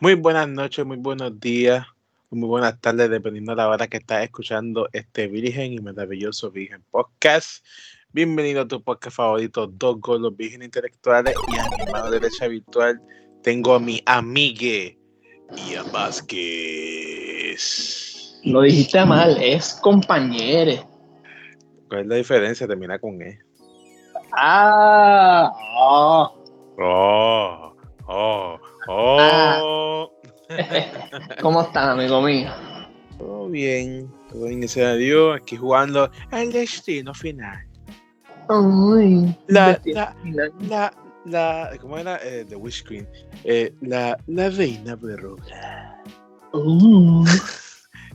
Muy buenas noches, muy buenos días, muy buenas tardes, dependiendo de la hora que estás escuchando este virgen y maravilloso Virgen Podcast. Bienvenido a tu podcast favorito, Dos Golos Virgen Intelectuales y a mi mano derecha virtual tengo a mi amigue Ian Vázquez. Lo dijiste mal, es compañere. ¿Cuál es la diferencia? Termina con E. Ah, oh. Oh, oh, oh. ¿Cómo estás, amigo mío? Todo bien, todo bien, gracias a Dios. Aquí jugando el destino final. Ay, La, destino la, final. la, la, ¿cómo era? Eh, The Wish Queen. Eh, la, la reina verruga. Uh,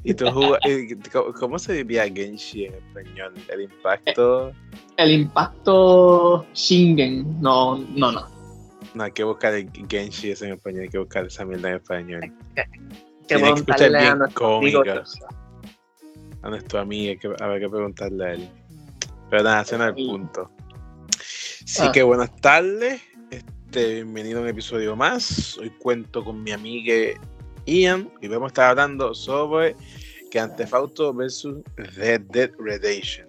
¿Y tú jug- eh, ¿cómo- ¿Cómo se diría Genshi en español? El impacto. el impacto Shingen. No, no, no. No, hay que buscar el Genshi ese en español, hay que buscar esa mierda en español. Que Tiene que escuchar bien nuestro cómica. amigo A nuestro amigo, hay que, habrá que preguntarle a él. Pero nada, es el Sí. punto. Así Ah. que buenas tardes. Este, bienvenido a un episodio más. Hoy cuento con mi amiga Ian y vamos a estar hablando sobre Grand Theft Auto versus Red Dead Redemption.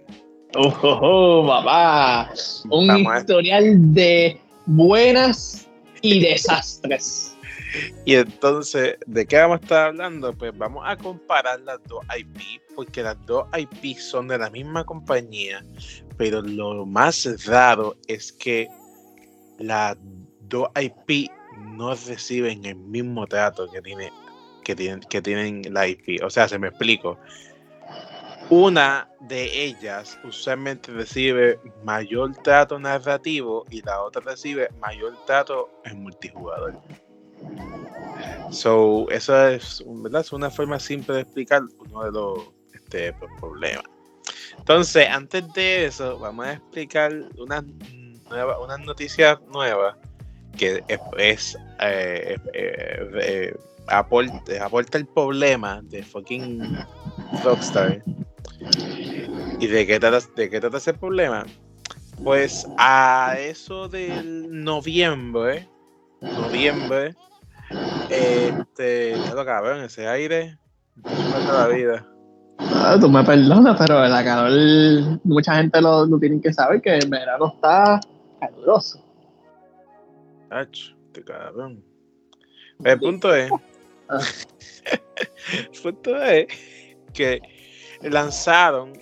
Oh, oh, oh, papá. Un Vamos a- historial de buenas y desastres. Y entonces, ¿de qué vamos a estar hablando? Pues vamos a comparar las dos IP, porque las dos IP son de la misma compañía, pero lo más raro es que las dos IP no reciben el mismo trato que, tiene, que, tienen, que tienen la IP. O sea, se me explico. Una de ellas usualmente recibe mayor trato narrativo y la otra recibe mayor trato en multijugador. So, eso es, una forma simple de explicar uno de los este, pues, problemas. Entonces, antes de eso, vamos a explicar unas nueva, unas noticias nuevas que es, eh, eh, eh, aporta el problema de fucking Rockstar. ¿Y de qué trata, de qué trata ese problema? Pues a eso del noviembre, noviembre, este, ya lo cabrón, ese aire, la vida. Ah, tú me perdonas, pero el calor, mucha gente lo, lo tiene que saber que el verano está caluroso. Ach, este cabrón. El punto es, Ah. el punto es que lanzaron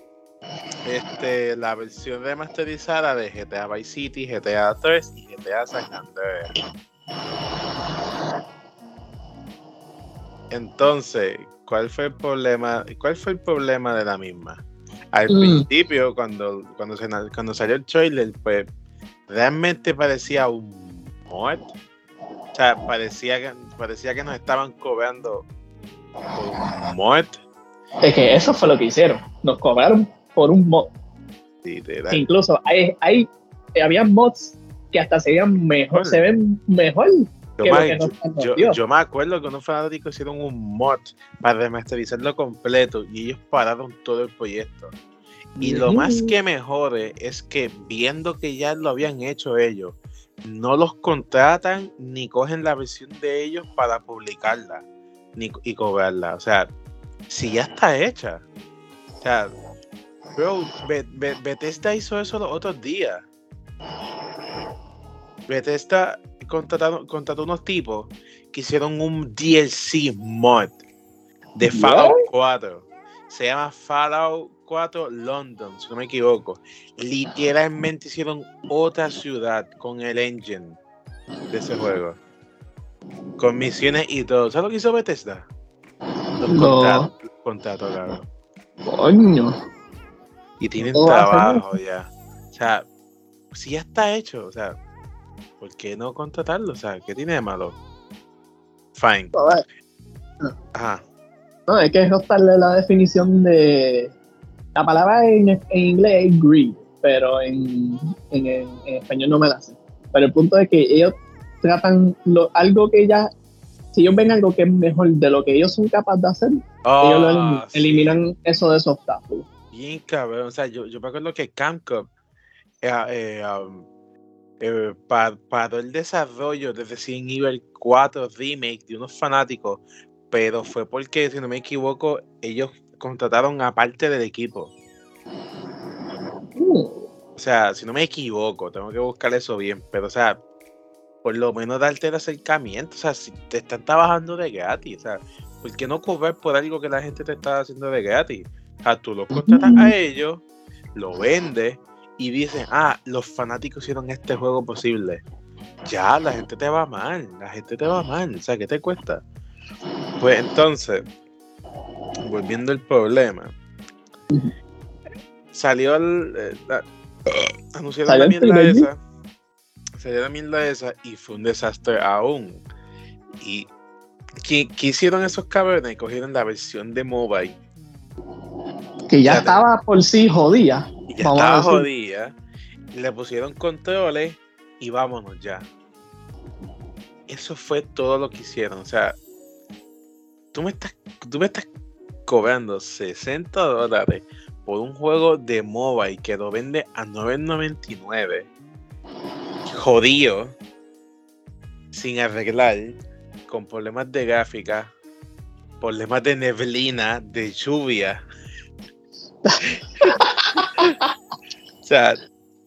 este, la versión remasterizada de GTA Vice City, GTA 3 y GTA San Andreas. Entonces, ¿cuál fue el problema? ¿Cuál fue el problema de la misma? Al Mm. principio, cuando, cuando, se, cuando salió el trailer, pues realmente parecía un mod. O sea, parecía que, parecía que nos estaban cobrando un mod. Es que eso fue lo que hicieron. Nos cobraron por un mod. literal. Incluso hay, hay había mods que hasta se veían mejor, Bueno. se ven mejor Yo, me, yo- me acuerdo que unos fanáticos hicieron un mod para remasterizarlo completo y ellos pararon todo el proyecto. Y lo más que me jode es que viendo que ya lo habían hecho ellos, no los contratan ni cogen la versión de ellos para publicarla ni, y cobrarla. O sea, si ya está hecha. O sea, bro, Be- Be- Bethesda hizo eso los otros días. Bethesda contrataron, contrató unos tipos que hicieron un DLC mod de Fallout 4. Se llama Fallout 4 London, si no me equivoco. Literalmente hicieron otra ciudad con el engine de ese juego. Con misiones y todo. ¿Sabes lo que hizo Bethesda? Los No. contrató, los contrató, cabrón. Coño. Y tienen ¿Cómo hacen trabajo ya. O sea, si ya está hecho, o sea, ¿por qué no contratarlo? O sea, ¿qué tiene de malo? Fine. Joder. Ajá. No, es que es darle la definición de. La palabra en, en inglés es greed, pero en, en, en español no me la sé. Pero el punto es que ellos tratan lo, algo que ya. Si ellos ven algo que es mejor de lo que ellos son capaces de hacer, ellos lo Ah, elim- sí. eliminan eso de esos obstáculos. Bien cabrón. O sea, yo, yo me acuerdo que Camcom eh, eh, um, eh, paró el desarrollo de Resident Evil 4 Remake de unos fanáticos, pero fue porque, si no me equivoco, ellos contrataron a parte del equipo. Uh, O sea, si no me equivoco, tengo que buscar eso bien, pero o sea, por lo menos darte el acercamiento, o sea, si te están trabajando de gratis, o sea, ¿por qué no cobrar por algo que la gente te está haciendo de gratis? O sea, tú los contratas a ellos, lo vendes y dicen, ah, los fanáticos hicieron este juego posible. Ya, la gente te va mal, la gente te va mal, o sea, ¿qué te cuesta? Pues entonces, volviendo al problema, salió el, eh, la- anunciaron la mierda esa, salió la mierda esa y fue un desastre aún. Y ¿qué, qué hicieron esos cabrones? Cogieron la versión de mobile que ya estaba por sí jodida. ya Vamos estaba jodida, le pusieron controles y vámonos ya. Eso fue todo lo que hicieron. O sea, tú me estás, tú me estás cobrando 60 dólares por un juego de mobile que lo vende a 9.99. Jodido. Sin arreglar. Con problemas de gráfica. Problemas de neblina, de lluvia. o sea,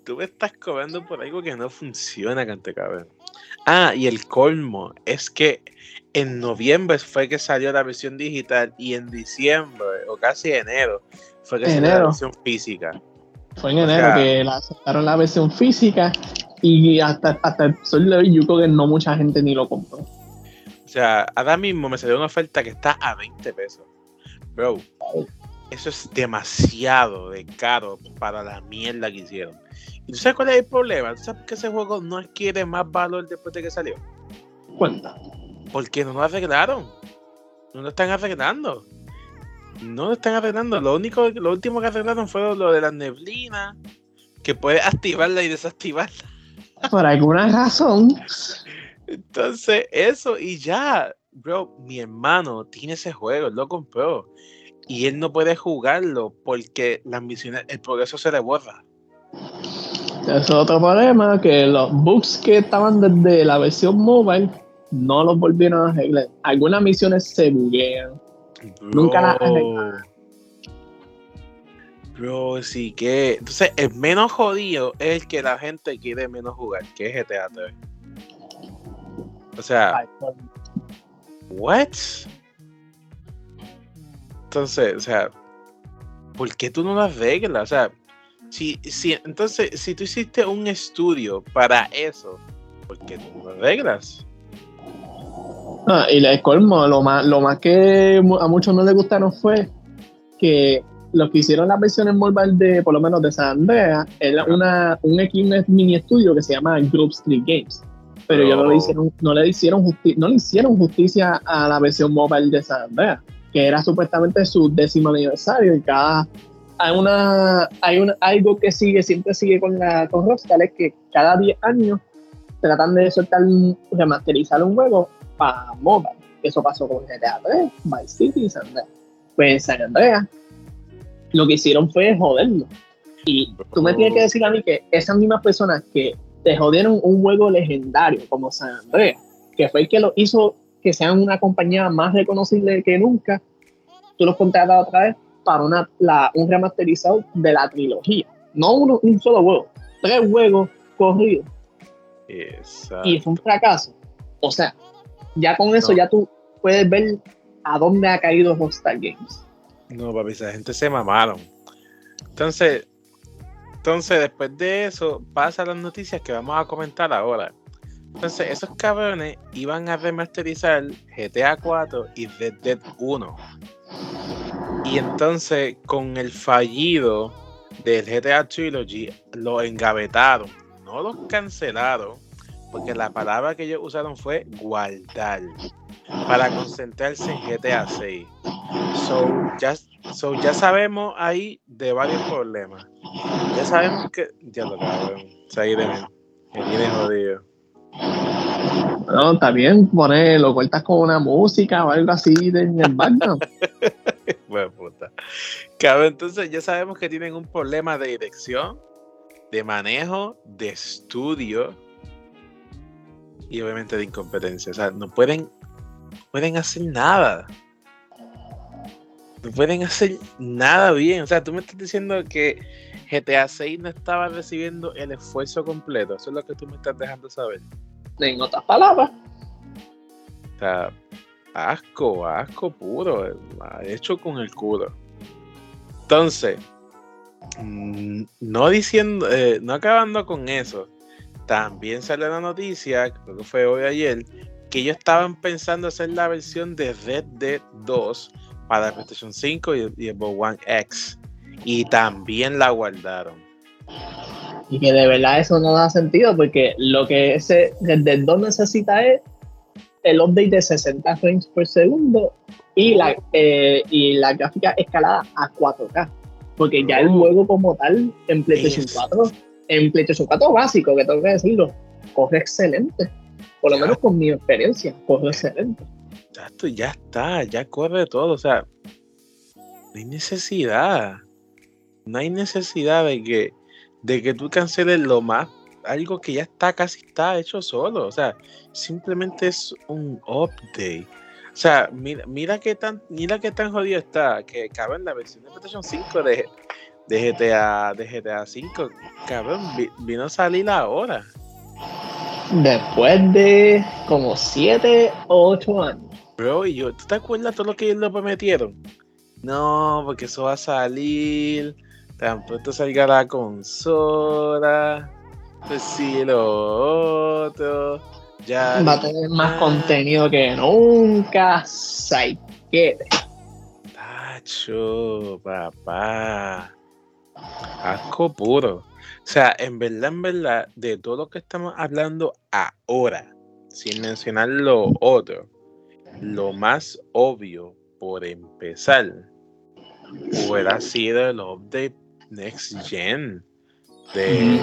tú me estás cobrando por algo que no funciona, cante cabrón. Ah, y el colmo es que en noviembre fue que salió la versión digital y en diciembre o casi enero fue que salió la versión física. Fue en O enero sea- que la aceptaron la versión física y hasta, hasta el sol de hoy yo creo que no mucha gente ni lo compró. O sea, ahora mismo me salió una oferta que está a 20 pesos. Bro, eso es demasiado de caro para la mierda que hicieron. ¿Y tú sabes cuál es el problema? ¿Tú sabes por qué ese juego no adquiere más valor después de que salió? Cuenta. Porque no lo arreglaron. No lo están arreglando. No lo están arreglando. Lo único, lo último que arreglaron fue lo de la neblina. Que puedes activarla y desactivarla. Por alguna razón, Entonces, eso y ya. Bro, mi hermano tiene ese juego, él lo compró. Y él no puede jugarlo porque las misiones, el progreso se le borra. es otro problema, que los bugs que estaban desde la versión mobile no los volvieron a arreglar. Algunas misiones se buguean. Nunca la Bro. arreglaron. Bro, sí que. Entonces, el menos jodido es el que la gente quiere menos jugar, que es GTA 3. O sea, ¿what? Entonces, o sea, ¿por qué tú no lo arreglas? O sea, si, si, entonces, si tú hiciste un estudio para eso, ¿por qué tú no lo arreglas? Ah, y el colmo, lo más, lo más que a muchos no les gustaron fue que los que hicieron las versiones mobile de, por lo menos de San Andreas, era una, un, un mini estudio que se llama Group Street Games. Pero ellos no le Oh. hicieron, no le hicieron justi- no le hicieron justicia a la versión mobile de San Andreas, que era supuestamente su décimo aniversario y cada hay una hay un algo que sigue siempre sigue con la con Rockstar es que cada 10 años tratan de soltar remasterizar un juego para mobile. Eso pasó con GTA 3, Vice City y San Andreas. Pues San Andreas lo que hicieron fue joderlo. Y tú me tienes que decir a mí que esas mismas personas que te jodieron un juego legendario como San Andreas, que fue el que lo hizo que sean una compañía más reconocible que nunca, tú los contratas otra vez para una, la- un remasterizado de la trilogía. No uno- un solo juego, tres juegos corridos Exacto. y fue un fracaso. O sea, ya con eso No. ya tú puedes ver a dónde ha caído Rockstar Games. No, papi, esa gente se mamaron. Entonces, entonces después de eso, pasa las noticias que vamos a comentar ahora. Entonces, esos cabrones iban a remasterizar GTA 4 y Red Dead 1. Y entonces, con el fallido del GTA Trilogy, lo engavetaron. No los cancelaron, porque la palabra que ellos usaron fue guardar. Para concentrarse en GTA 6. So ya, so, ya sabemos ahí de varios problemas. Ya sabemos que. Ya lo cabrón. Seguireme. Me tiene jodido. No, está bien, poner, lo cortas con una música o algo así de, en el background. Bueno, puta. Cabrón, entonces ya sabemos que tienen un problema de dirección, de manejo, de estudio y obviamente de incompetencia. O sea, no pueden, pueden hacer nada. No pueden hacer nada bien. O sea, tú me estás diciendo que GTA 6 no estaba recibiendo el esfuerzo completo. Eso es lo que tú me estás dejando saber. En otras palabras. O sea, asco, asco puro. Hecho con el culo. Entonces, mm, no diciendo, eh, no acabando con eso, también sale la noticia, creo que fue hoy ayer, que ellos estaban pensando hacer la versión de Red Dead 2 para PlayStation 5 y, y Xbox One X. Y también la guardaron. Y que de verdad eso no da sentido porque lo que ese Red Dead 2 necesita es el update de 60 frames por segundo y la, eh, y la gráfica escalada a 4K. Porque ya el uh. juego como tal en PlayStation 4 en PlayStation 4 básico, que tengo que decirlo, corre excelente. Por lo menos con mi experiencia, corre excelente. Ya, esto ya está, ya corre todo. O sea, no hay necesidad. No hay necesidad de que, de que tú canceles lo más, algo que ya está, casi está hecho solo. O sea, simplemente es un update. O sea, mira, mira qué tan, mira qué tan jodido está, que cabe en la versión de PlayStation 5 de, de GTA, de GTA 5, cabrón, vino a salir ahora. Después de como 7 o 8 años. Bro, y yo, ¿tú te acuerdas todo lo que ellos lo prometieron? No, porque eso va a salir. Tan pronto salga la consola. Pues sí, lo otro. Ya. Va a tener más contenido que nunca. Saikete. Tacho, papá. Asco puro. O sea, en verdad, en verdad, de todo lo que estamos hablando ahora, sin mencionar lo otro, lo más obvio por empezar hubiera sido el update Next Gen de,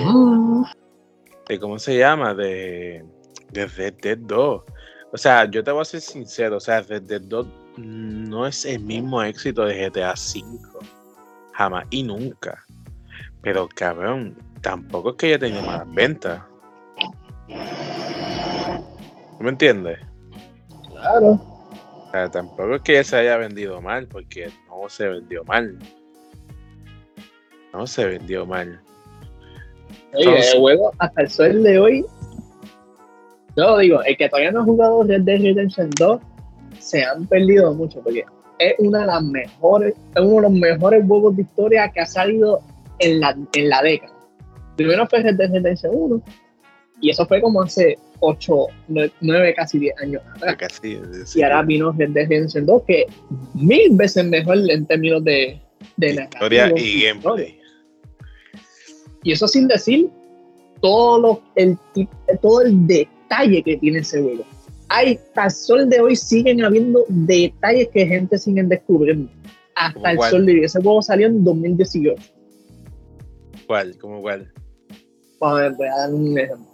de ¿cómo se llama? De, de Red Dead 2. O sea, yo te voy a ser sincero, o sea, Red Dead 2 no es el mismo éxito de GTA 5. Jamás y nunca. Pero cabrón, tampoco es que haya tenido malas ventas. ¿Me entiendes? Claro. O sea, tampoco es que ya se haya vendido mal, porque no se vendió mal. No se vendió mal. Oye, el juego hasta el sol de hoy. Yo digo, el que todavía no ha jugado Red Dead Redemption 2 se han perdido mucho porque es una de las mejores, es uno de los mejores juegos de historia que ha salido en la, en la década. Primero fue Red Dead Redemption 1 y eso fue como hace 8, 9, casi 10 años atrás. y ahora vino Red Dead Redemption 2 que mil veces mejor en términos de, de historia y gameplay. Y eso sin decir todo, el, todo el detalle que tiene ese juego. Hay, hasta el sol de hoy siguen habiendo detalles que gente sigue descubriendo. Hasta el sol de hoy. Ese juego salió en 2018. ¿Cuál? ¿Cómo cuál? Voy a dar un ejemplo.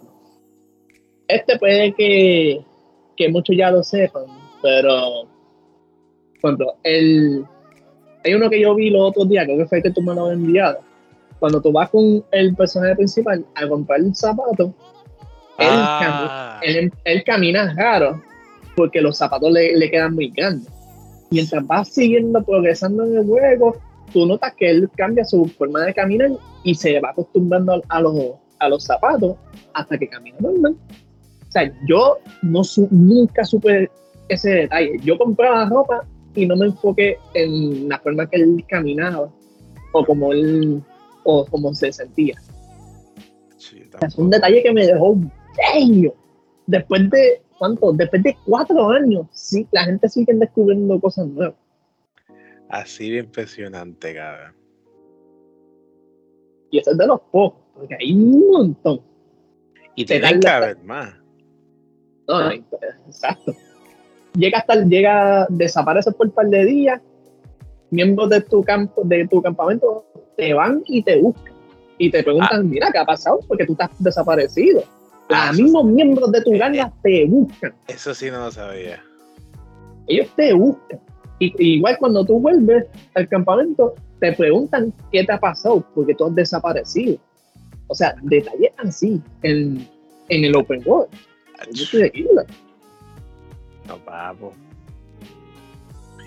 Este puede que, que muchos ya lo sepan, pero, por ejemplo, el, hay uno que yo vi los otros días, creo que fue el que tú me lo has enviado. Cuando tú vas con el personaje principal a comprar el zapato, él, ah. camina raro porque los zapatos le, le quedan muy grandes. Mientras vas siguiendo progresando en el juego, tú notas que él cambia su forma de caminar y se va acostumbrando a, los, a los zapatos hasta que camina normal. O sea, yo no nunca supe ese detalle. Yo compraba ropa y no me enfoqué en la forma que él caminaba o como él o como se sentía. es un detalle que me dejó bello. Después de, ¿cuánto? Después de cuatro años, sí, la gente sigue descubriendo cosas nuevas. Así de impresionante, cabrón. Y eso es de los pocos, porque hay un montón. Y te dan cada vez más. No, exacto. Llega hasta llega, desaparece por un par de días, miembros de tu campo, de tu campamento te van y te buscan. Y te preguntan, ah. mira, ¿qué ha pasado? Porque tú estás desaparecido. Ah, Los mismos miembros de tu eh, ganga eh. te buscan. Eso sí no lo sabía. Ellos te buscan. Y, igual cuando tú vuelves al campamento, te preguntan qué te ha pasado, porque tú has desaparecido. O sea, detalles así en, en el open world. No, papo.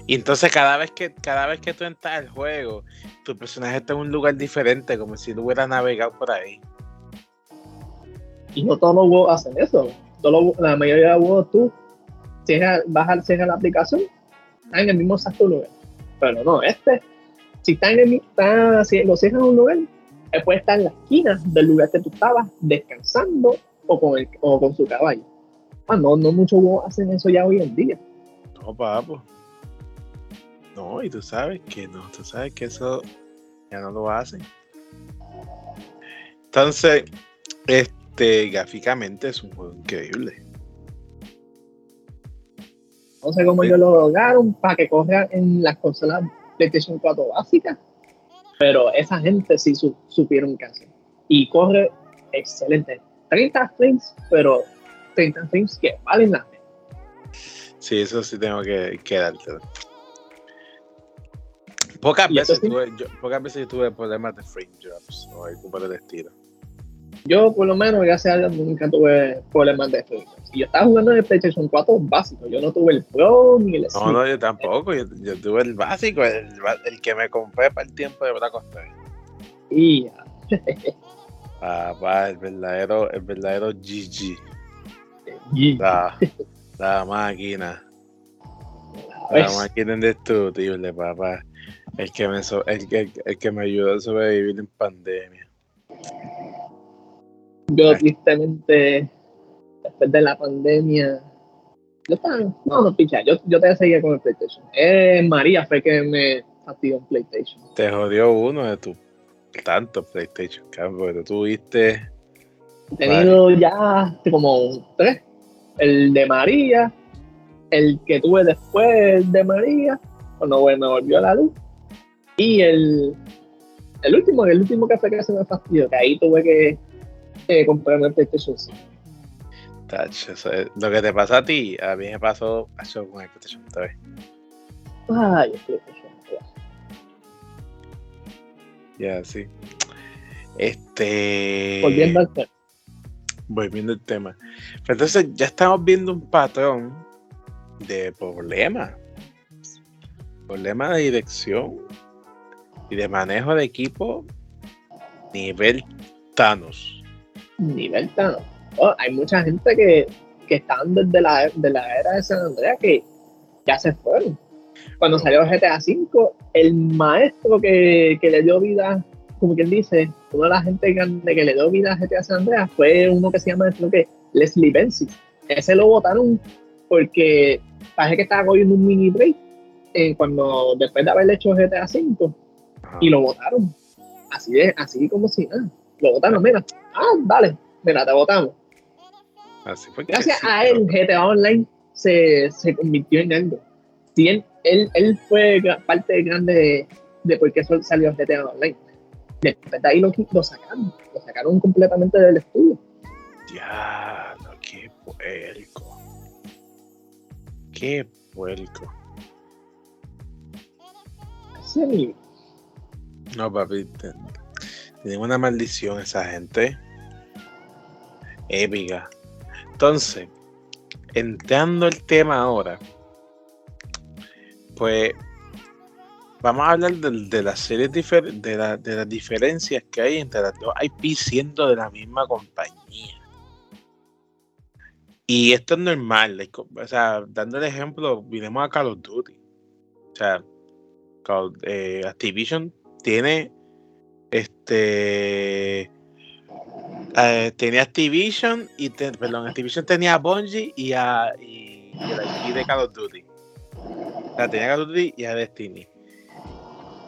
Y entonces cada vez que cada vez que tú entras al juego, tu personaje está en un lugar diferente, como si tú hubieras navegado por ahí. Y no todos los juegos hacen eso. la mayoría de los juegos tú cierras, vas a la aplicación, está en el mismo exacto lugar. Pero no, este, si está en el está, si lo cierras en un lugar, puede estar en la esquina del lugar que tú estabas descansando o con, el, o con su caballo. Ah, no, no muchos juegos hacen eso ya hoy en día. No, papo. No, y tú sabes que no, tú sabes que eso ya no lo hacen. Entonces, este, gráficamente es un juego increíble. No sé cómo ellos lo lograron para que corra en las consolas PlayStation 4 básicas, pero esa gente sí supieron qué hacer. Y corre excelente. 30 frames, pero 30 frames que valen la pena. Sí, eso sí tengo que, que darte. Pocas veces, tuve, yo, pocas veces tuve problemas de frame drops o algún de estilo. Yo, por lo menos, gracias a Dios, nunca tuve problemas de drops. Y yo estaba jugando en el PlayStation 4 básico. Yo no tuve el Pro ni el No, no, yo tampoco. Yo, tuve el básico, el, el, que me compré para el tiempo de verdad costar. Y Papá, el verdadero, el verdadero GG. La, la máquina. La máquina indestructible, papá. El que me, el, el, que me ayudó a sobrevivir en pandemia. Yo, tristemente, después de la pandemia, yo estaba, no, no, picha, yo, yo te seguía con el PlayStation. Eh, María fue que me fastidió en PlayStation. Te jodió uno de tus tantos PlayStation, cabrón, porque tú tuviste. He tenido ya como tres. El de María, el que tuve después de María, cuando me volvió a la luz, y el, el último, el último que fue que se me fastidió, que ahí tuve que eh, comprarme el PlayStation 5. lo que te pasa a ti, a mí me pasó con el PlayStation 3. Ay, el PlayStation 3. Ya, sí. Este. Volviendo al tema. Volviendo al tema. entonces ya estamos viendo un patrón de problemas. Problema de dirección y de manejo de equipo nivel Thanos. Nivel. Oh, hay mucha gente que, que están desde la, de la era de San Andreas que ya se fueron. Cuando salió GTA V, el maestro que, que le dio vida, como quien dice, una de la gente grande que le dio vida a GTA San Andreas fue uno que se llama, creo que, Leslie Benzi. Ese lo votaron porque parece que estaba cogiendo un mini break eh, cuando después de haber hecho GTA V y lo votaron. Así es, así como si nada. Lo votaron, mira. Ah, dale, mira, te votamos. Así fue Gracias a él, GTA Online se, se convirtió en algo. Si él, él, fue parte grande de, de por qué salió GTA Online. Después de ahí lo, lo sacaron. Lo sacaron completamente del estudio. Ya, qué puerco. Qué puerco. Sí. No, papi. Tienen una maldición esa gente. Épica. Entonces, entrando el tema ahora, pues vamos a hablar de, las series de, las diferencias que hay entre las dos IP siendo de la misma compañía. Y esto es normal, o sea, dando el ejemplo, vinimos a Call of Duty. O sea, eh, Activision tiene este eh, tenía Activision y perdón Activision tenía a Bungie y a y, y, de Call of Duty. La tenía Call of Duty y a Destiny.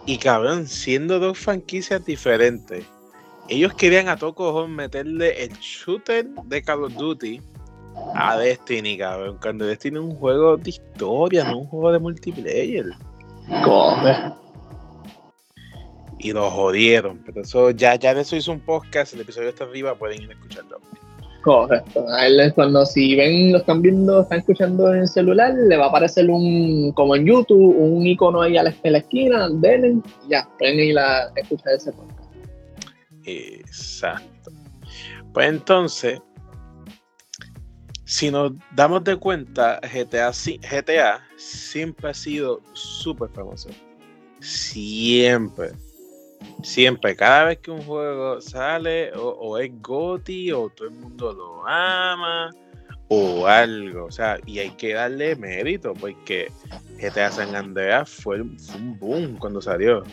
Y cabrón siendo dos franquicias diferentes ellos querían a todo cojón meterle el shooter de Call of Duty a Destiny cabrón cuando Destiny es un juego de historia no un juego de multiplayer. Corre y lo jodieron. Pero eso ya, ya de eso hizo un podcast, el episodio está arriba, pueden ir a escucharlo. Correcto. A él cuando si ven, lo están viendo, están escuchando en el celular, le va a aparecer un, como en YouTube, un icono ahí a la, en la esquina, denle, ya, pueden ir a escuchar ese podcast. Exacto. Pues entonces, si nos damos de cuenta, GTA, GTA siempre ha sido súper famoso. Siempre. Siempre. Cada vez que un juego sale, o, es GOTY, o todo el mundo lo ama, o algo. O sea, y hay que darle mérito, porque GTA San Andreas fue, un boom cuando salió.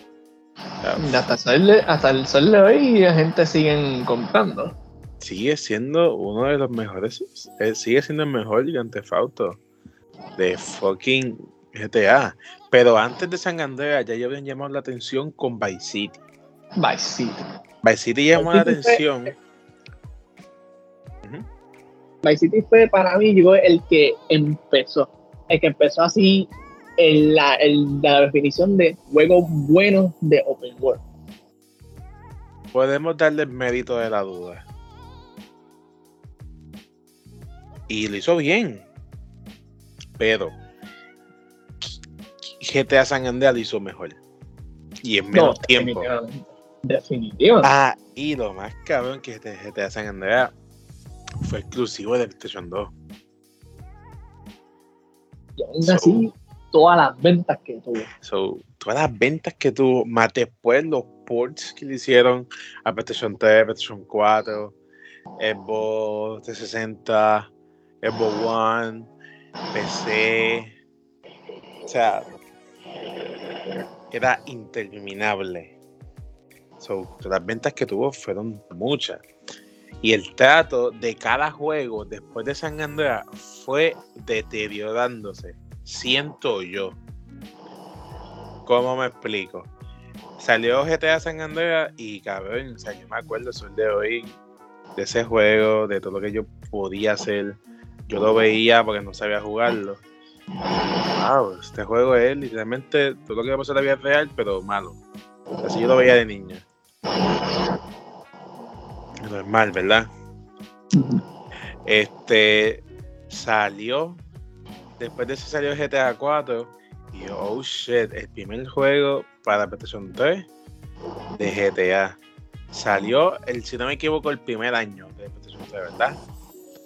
hasta, el, hasta el sol de hoy la gente sigue comprando sigue siendo uno de los mejores, eh, sigue siendo el mejor gigante Fauto de fucking GTA. Pero antes de San Andreas ya habían llamado la atención con Vice City. Vice City. Vice City llamó la atención. Vice City fue para mí llegó el que empezó. El que empezó así en la, la definición de juego bueno de Open World. Podemos darle el mérito de la duda. Y lo hizo bien. Pero GTA San Andreas lo hizo mejor. Y en menos tiempo. Definitivamente. Ah, y lo más cabrón que GTA San Andreas fue exclusivo de PlayStation 2. Y aún así, todas las ventas que tuvo. todas las ventas que tuvo, más después los ports que le hicieron a PlayStation 3, PlayStation 4, Xbox 360, Xbox One, PC. O sea, era interminable. las ventas que tuvo fueron muchas. Y el trato de cada juego después de San Andreas fue deteriorándose. Siento yo. ¿Cómo me explico? Salió GTA San Andreas y cabrón, o sea, yo me acuerdo el de hoy de ese juego, de todo lo que yo podía hacer yo lo veía porque no sabía jugarlo. Wow, este juego es literalmente todo lo que pasó en la vida real, pero malo. Así yo lo veía de niño. Normal, ¿verdad? Este salió. Después de eso salió GTA 4. Y yo, oh shit, el primer juego para PlayStation 3 de GTA. Salió, el, si no me equivoco, el primer año de PlayStation 3, ¿verdad?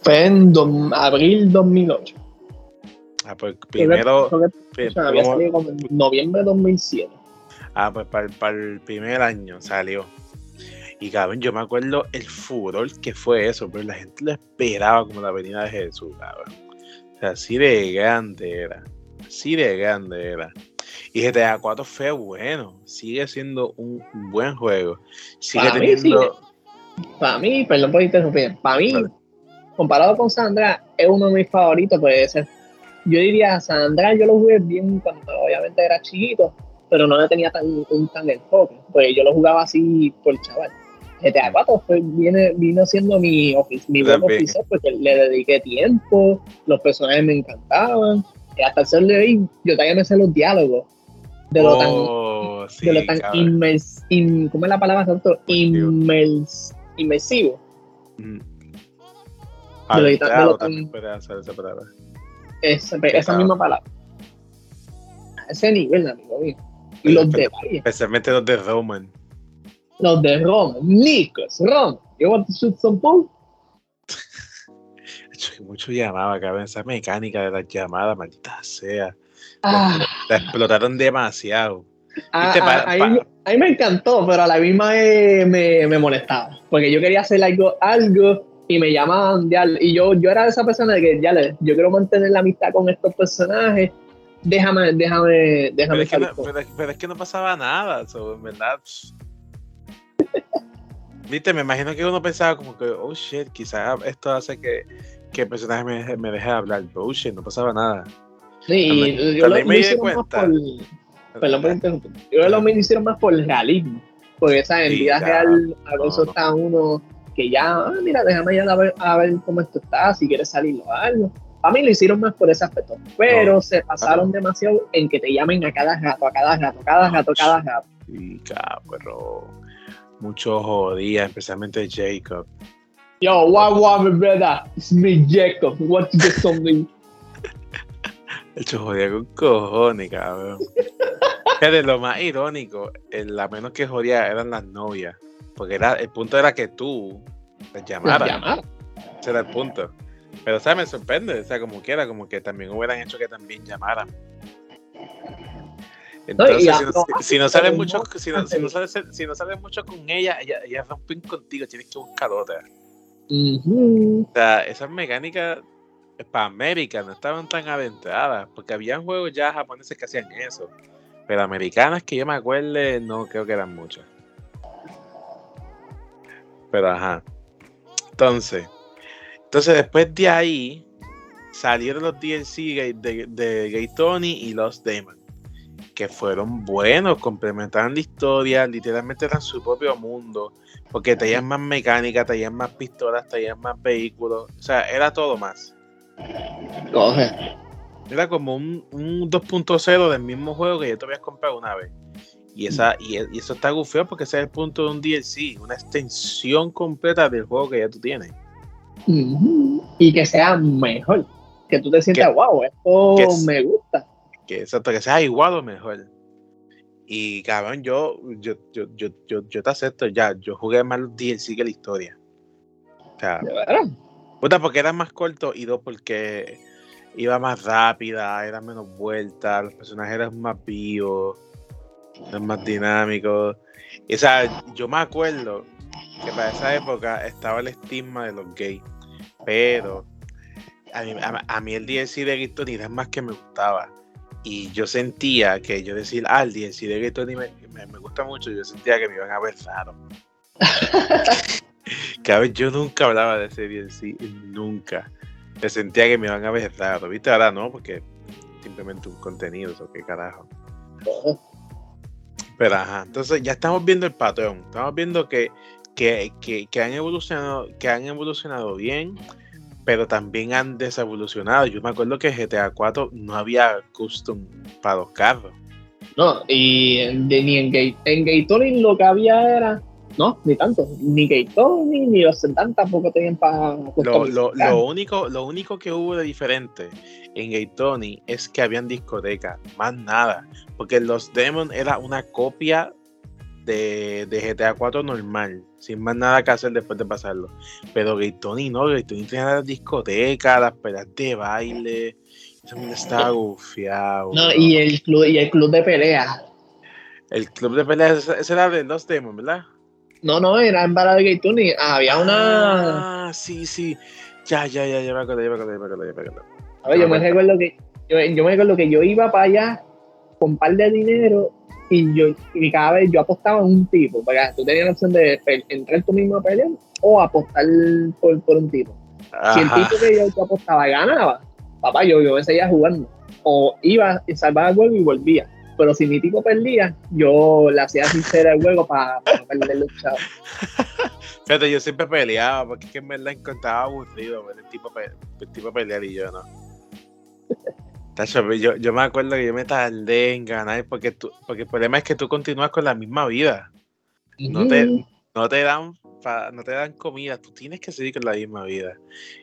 Fue en abril 2008. Ah, pues primero. había salido como en noviembre de 2007. Ah, pues para, el primer año salió. Y cabrón, yo me acuerdo el furor que fue eso, pero la gente lo esperaba como la venida de Jesús, cabrón. O sea, así de grande era. Así de grande era. Y GTA 4 fue bueno. Sigue siendo un buen juego. Sigue teniendo. Para mí, perdón por interrumpir. Para mí, comparado con Sandra, es uno de mis favoritos, puede ser. Yo diría, Sandra yo lo jugué bien cuando obviamente era chiquito, pero no le tenía tan, un tan enfoque, pues yo lo jugaba así por chaval. GTA 4 fue, viene, vino siendo mi, mi buen oficial porque le dediqué tiempo, los personajes me encantaban, y hasta el sol de hoy yo también me sé los diálogos de lo tan, oh, de lo tan inmers, ¿cómo es la palabra? Tanto inmers, inmersivo. Mm esa misma palabra. ese nivel, amigo mío. Y los de Especialmente los de Roman. Los de Roman. Nikos, Roman. You want to shoot some mucho llamaba, cabrón. Esa mecánica de las llamadas, maldita sea. Ah. La, explotaron demasiado. Ah, ah, a, mí, me encantó, pero a la misma me, me, molestaba. Porque yo quería hacer algo, algo y me llamaban, ya, y yo, yo era esa persona de que, ya, yo quiero mantener la amistad con estos personajes, déjame, déjame, déjame. Pero es, que no, pasaba nada, en verdad. Viste, me imagino que uno pensaba como que, oh shit, quizás esto hace que, que el personaje me, me deje hablar, pero oh shit, no pasaba nada. Sí, yo lo, me di cuenta. Por, perdón por Yo lo me hicieron más por el realismo, porque esa en vida real a veces está uno que ya, ah, mira, déjame ya a ver, a ver cómo esto está, si quieres salir o algo. A mí lo hicieron más por ese aspecto, pero se pasaron demasiado en que te llamen a cada gato, a cada gato, a cada gato, a cada gato. Sí, cabrón. Mucho jodía, especialmente Jacob. Yo, what, what, brother? It's me, Jacob. What you get something? Hecho jodía con cojones, cabrón. de lo más irónico, la menos que jodía eran las novias. Porque era, el punto era que tú te llamaras. Ese era el punto. Pero, o sea, me sorprende, o sea, como quiera, como que también hubieran hecho que también llamaran. Entonces, si, no, sales mucho, si no, si no sales, si no sales mucho con ella, ella, ella contigo, tienes que buscar otra. O sea, esas mecánicas para América no estaban tan aventadas, porque habían juegos ya japoneses que hacían eso. Pero americanas que yo me acuerde, no creo que eran muchas. Pero ajá. Entonces, entonces después de ahí salieron los DLC de, de, Gay Tony y los Demon. Que fueron buenos, complementaban la historia, literalmente eran su propio mundo. Porque tenían más mecánica, tenían más pistolas, tenían más vehículos. O sea, era todo más. Era como un, un 2.0 del mismo juego que yo te habías comprado una vez. Y, esa, y, eso está gufeo porque ese es el punto de un DLC, una extensión completa del juego que ya tú tienes. Y que sea mejor. Que tú te sientas, wow, esto me gusta. Que exacto, que sea igual o mejor. Y cabrón, yo, yo, yo, yo, yo, te acepto ya, yo jugué más los DLC que la historia. O sea, puta, porque era más corto y dos, porque iba más rápida, era menos vuelta, los personajes eran más vivos es más dinámico. Y, o sea, yo me acuerdo que para esa época estaba el estigma de los gays, pero a mí, a, mí el DLC de Gay era más que me gustaba. Y yo sentía que yo decir, ah, el DLC de Gay me, me, gusta mucho, yo sentía que me iban a ver raro. Cada vez yo nunca hablaba de ese DLC, nunca. Me sentía que me iban a ver raro, ¿viste? Ahora no, porque simplemente un contenido, ¿o qué carajo? Pero entonces ya estamos viendo el patrón. Estamos viendo que, que, han evolucionado, que han evolucionado bien, pero también han desevolucionado. Yo me acuerdo que GTA 4 no había custom para los carros. No, y ni en, Gate, en lo que había era no, ni tanto. Ni Gaytoni ni los Sentan tampoco tenían para. Lo, lo, lo, único, lo único que hubo de diferente en Gaytoni es que habían discotecas, más nada. Porque los Demon era una copia de, de, GTA 4 normal, sin más nada que hacer después de pasarlo. Pero Gaytoni no, Gaytoni tenía las discotecas, las peleas de baile. Eso me estaba gufiado. No, y el, club, y el club de pelea. El club de pelea, ese era de los Demon, ¿verdad? No, no, era en Bala de Gay Tony. Había una. Ah, sí, sí. Ya, ya, ya, ya me acuerdo, ya me acuerdo, ya me acuerdo, ya me acuerdo. A ver, yo me recuerdo que yo, yo, me recuerdo que yo iba para allá con un par de dinero y yo y cada vez yo apostaba en un tipo, porque tú tenías la opción de entrar tú mismo a pelear o apostar por, por un tipo. Si el tipo que yo, apostaba ganaba, papá, yo, yo seguía jugando. O iba y salvaba el juego y volvía. Pero si mi tipo perdía, yo le hacía sincera el juego para no perder el chavos. Fíjate, yo siempre peleaba, porque es que me la encontraba aburrido ver el tipo, el tipo pelear y yo no. yo, yo me acuerdo que yo me tardé en ganar porque, tú, porque el problema es que tú continúas con la misma vida. No te, no te dan no te dan comida, tú tienes que seguir con la misma vida.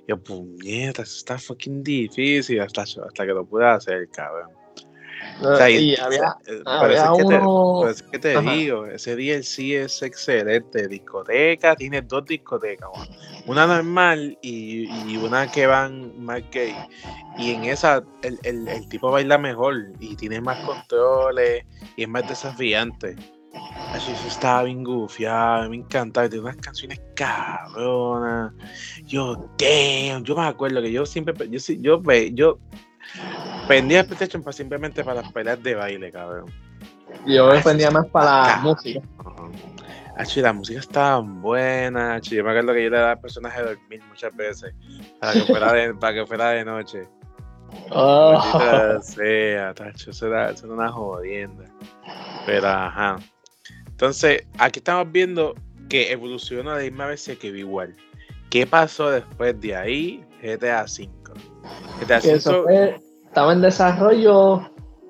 Y yo, puñeta, eso está fucking difícil hasta, hasta que lo puedas hacer, cabrón. O sea, y había, eh, había que uno... te, que te digo, ese DLC es excelente. Discoteca, tiene dos discotecas, una normal y, y, una que van más gay. Y en esa el, el, el, tipo baila mejor y tiene más controles y es más desafiante. Así eso estaba bien gufiado, me encantaba, tiene unas canciones cabronas. Yo, damn, yo me acuerdo que yo siempre, yo, yo, yo, yo Pendía PlayStation para simplemente para las peleas de baile, cabrón. Yo me más para la música. Achi, la música estaba buena, Achi. Yo me acuerdo que yo le daba al personaje de dormir muchas veces para que fuera de, para que fuera de noche. Oh. sea, tacho, eso era, eso era una jodienda. Pero ajá. Entonces, aquí estamos viendo que evolucionó de la misma vez que igual. ¿Qué pasó después de ahí? GTA V. GTA V estaba en desarrollo.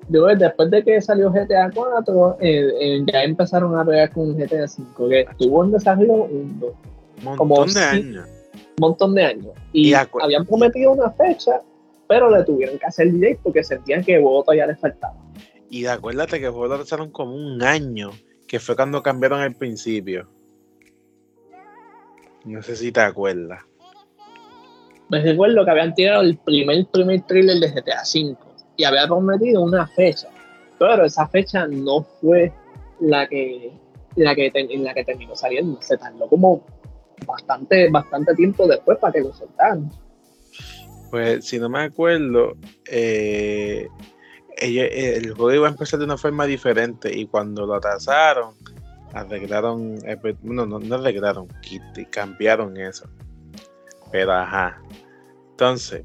después de que salió GTA 4, eh, eh, ya empezaron a pelear con GTA 5, que estuvo en desarrollo un montón de años. Un montón de años. Y, habían prometido una fecha, pero le tuvieron que hacer DJ porque sentían que voto ya les faltaba. Y acuérdate que lo como un año, que fue cuando cambiaron el principio. No sé si te acuerdas. Me recuerdo que habían tirado el primer, primer trailer de GTA V y había prometido una fecha, pero esa fecha no fue la que, la que, en la que terminó saliendo. Se tardó como bastante, bastante tiempo después para que lo soltaran. Pues si no me acuerdo, eh, el juego iba a empezar de una forma diferente y cuando lo atrasaron, arreglaron, eh, pues, no, no arreglaron, cambiaron eso. Pero ajá. Entonces,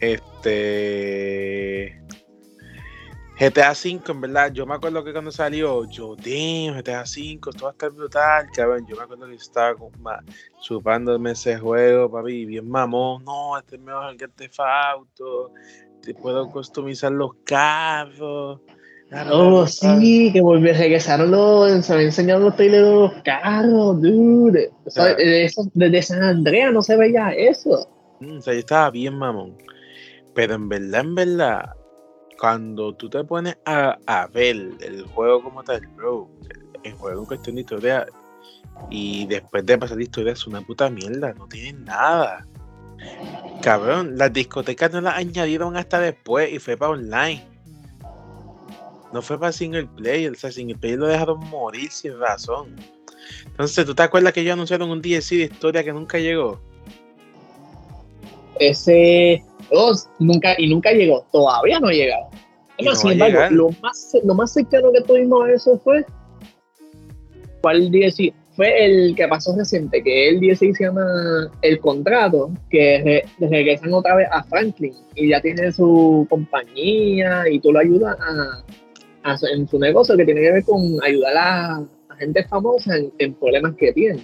este. GTA V, en verdad, yo me acuerdo que cuando salió, yo, damn, GTA V, esto va a estar brutal, cabrón. Yo me acuerdo que estaba chupándome ese juego, papi, bien mamón. No, este es mejor que este Fauto. Te puedo customizar los carros. Oh, sí, que volvió, regresaron los, se me enseñaron los trailers de los carros, dude. desde San Andrea no se veía eso. Mm, o sea, yo estaba bien mamón. Pero en verdad, en verdad, cuando tú te pones a, a ver el juego como tal, bro, el, juego en cuestión de historia, y después de pasar la historia es una puta mierda, no tiene nada. Cabrón, las discotecas no las añadieron hasta después y fue para online. No fue para single player, o sea, single player lo dejaron morir sin razón. Entonces, ¿tú te acuerdas que ellos anunciaron un DLC de historia que nunca llegó? Ese oh, nunca y nunca llegó, todavía no ha llegado. sin embargo, lo más, lo más cercano que tuvimos a eso fue ¿cuál DLC? Fue el que pasó reciente, que el DLC se llama El Contrato, que regresan otra vez a Franklin y ya tiene su compañía y tú lo ayudas a, en su negocio que tiene que ver con ayudar a, gente famosa en, problemas que tiene.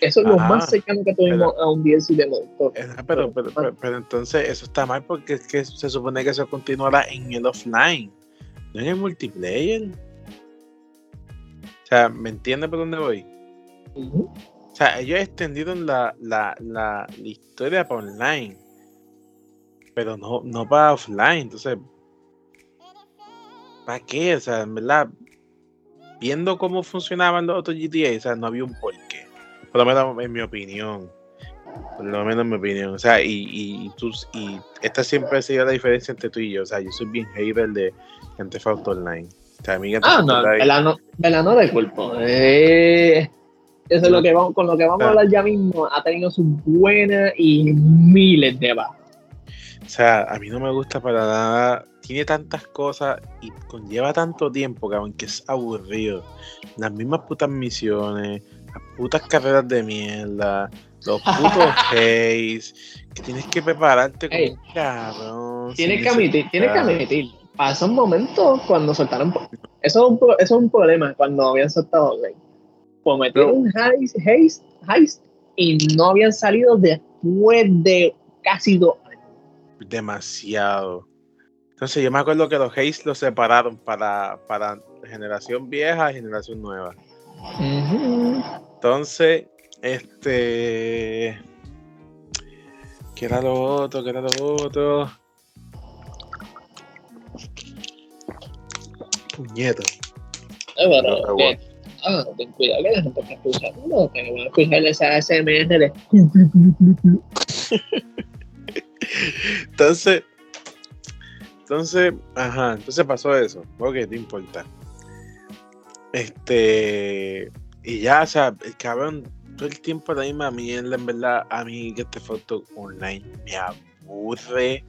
Eso es lo más cercano que tuvimos a un DLC de motor. Pero, pero, entonces eso está mal porque es que se supone que eso continuará en el offline, no en el multiplayer. O sea, ¿me entiendes por dónde voy? O sea, ellos extendieron la, la, la, la historia para online, pero no, no para offline. Entonces, ¿Para qué? O sea, en verdad, viendo cómo funcionaban los otros GTA, o sea, no había un porqué. Por lo menos en mi opinión. Por lo menos en mi opinión. O sea, y, y, tú, y esta siempre ha sido la diferencia entre tú y yo. O sea, yo soy bien hater de Grand Theft Online. O sea, amiga, ah, no, velano de culpo. Eh, eso es lo que vamos, con lo que vamos a hablar ya mismo. Ha tenido sus buenas y miles de bajas. O sea, a mí no me gusta para nada tiene tantas cosas y conlleva tanto tiempo, cabrón, que es aburrido. Las mismas putas misiones, las putas carreras de mierda, los putos haze, que tienes que prepararte como cabrón. Tienes que admitir, tienes que admitir. Pasa un momento cuando soltaron. Eso es un, eso es un problema cuando habían soltado online. Prometieron un heist, heist y no habían salido después de casi dos años. Demasiado. Entonces yo me acuerdo que los Haze los separaron para, para generación vieja y generación nueva. Entonces, este. ¿Qué era lo otro? ¿Qué era lo otro? Puñeto. Eh, bueno, ah, ten cuidado que la gente está escuchando. No, que van a escuchar esa ASMR de. Entonces, entonces, ajá, entonces pasó eso. Ok, te importa. Este. Y ya, o sea, el cabrón, todo el tiempo la misma mierda, en verdad, a mí que este foto online me aburre,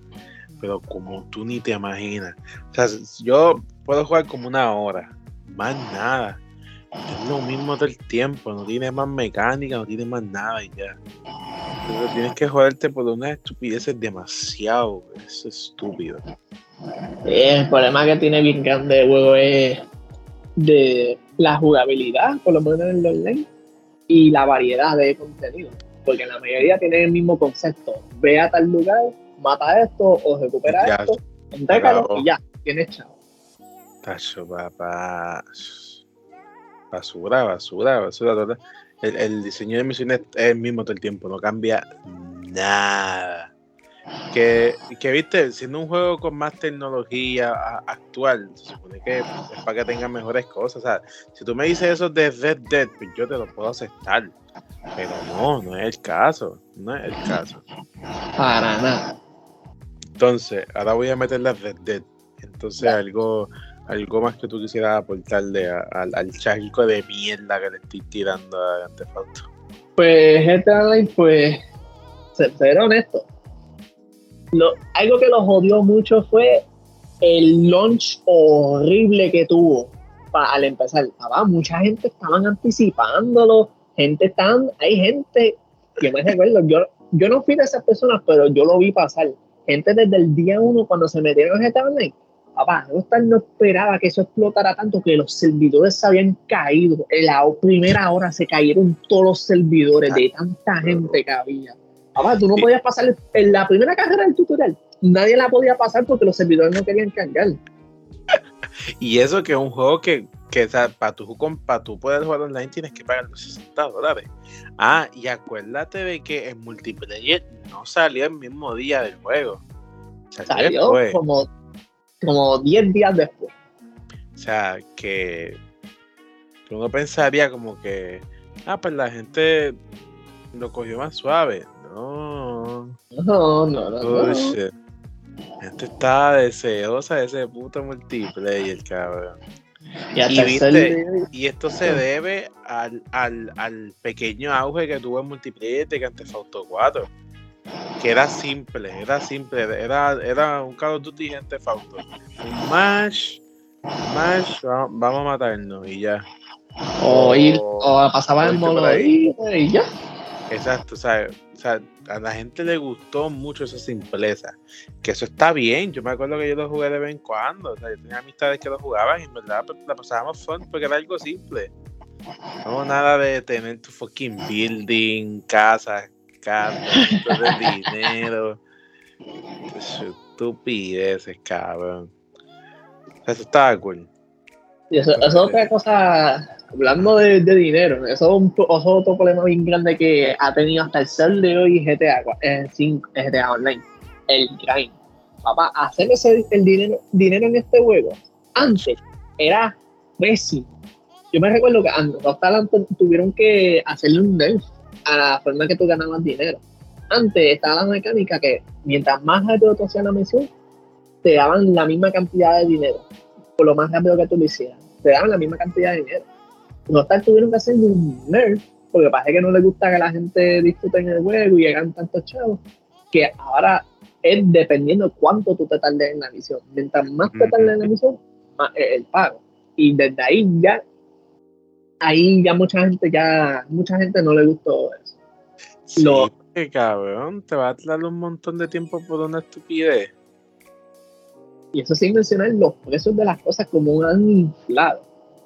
pero como tú ni te imaginas. O sea, yo puedo jugar como una hora, más nada. Es lo mismo todo el tiempo, no tiene más mecánica, no tiene más nada y ya. Pero tienes que joderte por una estupidez demasiado, es estúpido. El problema que tiene bien grande el juego es de la jugabilidad, por lo menos en el online, y la variedad de contenido. Porque la mayoría tiene el mismo concepto. Ve a tal lugar, mata esto o recupera esto, entrégalo y ya, tienes chavo. Tacho, papá. Basura, basura, basura. El, el diseño de misiones es el mismo todo el tiempo, no cambia nada. Que, que, viste, siendo un juego con más tecnología actual, se supone que es para que tengan mejores cosas. O sea, si tú me dices eso de Red Dead, pues yo te lo puedo aceptar. Pero no, no es el caso. No es el caso. Para nada. Entonces, ahora voy a meter la Red Dead. Entonces, algo algo más que tú quisieras aportarle al, al de mierda que le estoy tirando a Antefausto. Pues GTA Online, pues, ser, honesto, lo, algo que los jodió mucho fue el launch horrible que tuvo al empezar. mucha gente estaban anticipándolo, gente tan, hay gente, yo me recuerdo, yo, yo no fui de esas personas, pero yo lo vi pasar. Gente desde el día uno cuando se metieron en Online, papá, Rockstar no esperaba que eso explotara tanto que los servidores se habían caído. En la primera hora se cayeron todos los servidores de tanta gente que había. Papá, tú no podías pasar en la primera carrera del tutorial. Nadie la podía pasar porque los servidores no querían cargar. Y eso que es un juego que, que para tú, para tú poder jugar online tienes que pagar los 60 dólares. Ah, y acuérdate de que en multiplayer no salió el mismo día del juego. Salió, como como 10 días después. O sea, que uno pensaría como que, ah, pues la gente lo cogió más suave. No. No, no, no. La gente está deseosa de ese puto multiplayer, cabrón. Y, y, esto se debe al, al, al, pequeño auge que tuvo el multiplayer de Grand Auto 4 que era simple, era simple, era, era un Call of Duty gente Fausto. Un Mash, Mash, vamos a matarnos y ya. O, ir, o pasaba el modo y ya. Exacto, o sea, a la gente le gustó mucho esa simpleza. Que eso está bien. Yo me acuerdo que yo lo jugué de vez en cuando. O sea, yo tenía amistades que lo jugaban y en verdad pues, la pasábamos fun porque era algo simple. No nada de tener tu fucking building, casa, de dinero. Estupideces, cabrón. Eso está cool. Y eso, es otra cosa, hablando de, dinero, eso es, otro problema bien grande que ha tenido hasta el sol de hoy GTA, 5, eh, GTA Online, el grind. Papá, hacer ese, el dinero, dinero en este juego, antes era pésimo. Yo me recuerdo que antes, tuvieron que hacerle un nerf a la forma que tú ganabas dinero. Antes estaba la mecánica que mientras más rápido tú hacías la misión, te daban la misma cantidad de dinero. Por lo más rápido que tú lo hicieras, te daban la misma cantidad de dinero. No tal tuvieron que hacer un nerf, porque parece que no les gusta que la gente disfrute en el juego y llegan tantos chavos, que ahora es dependiendo cuánto tú te tardes en la misión. Mientras más te tardes en la misión, más es el pago. Y desde ahí ya ahí ya mucha gente ya mucha gente no le gustó eso. Sí, que cabrón, te va a dar un montón de tiempo por una estupidez. Y eso sin mencionar los precios de las cosas como han inflado.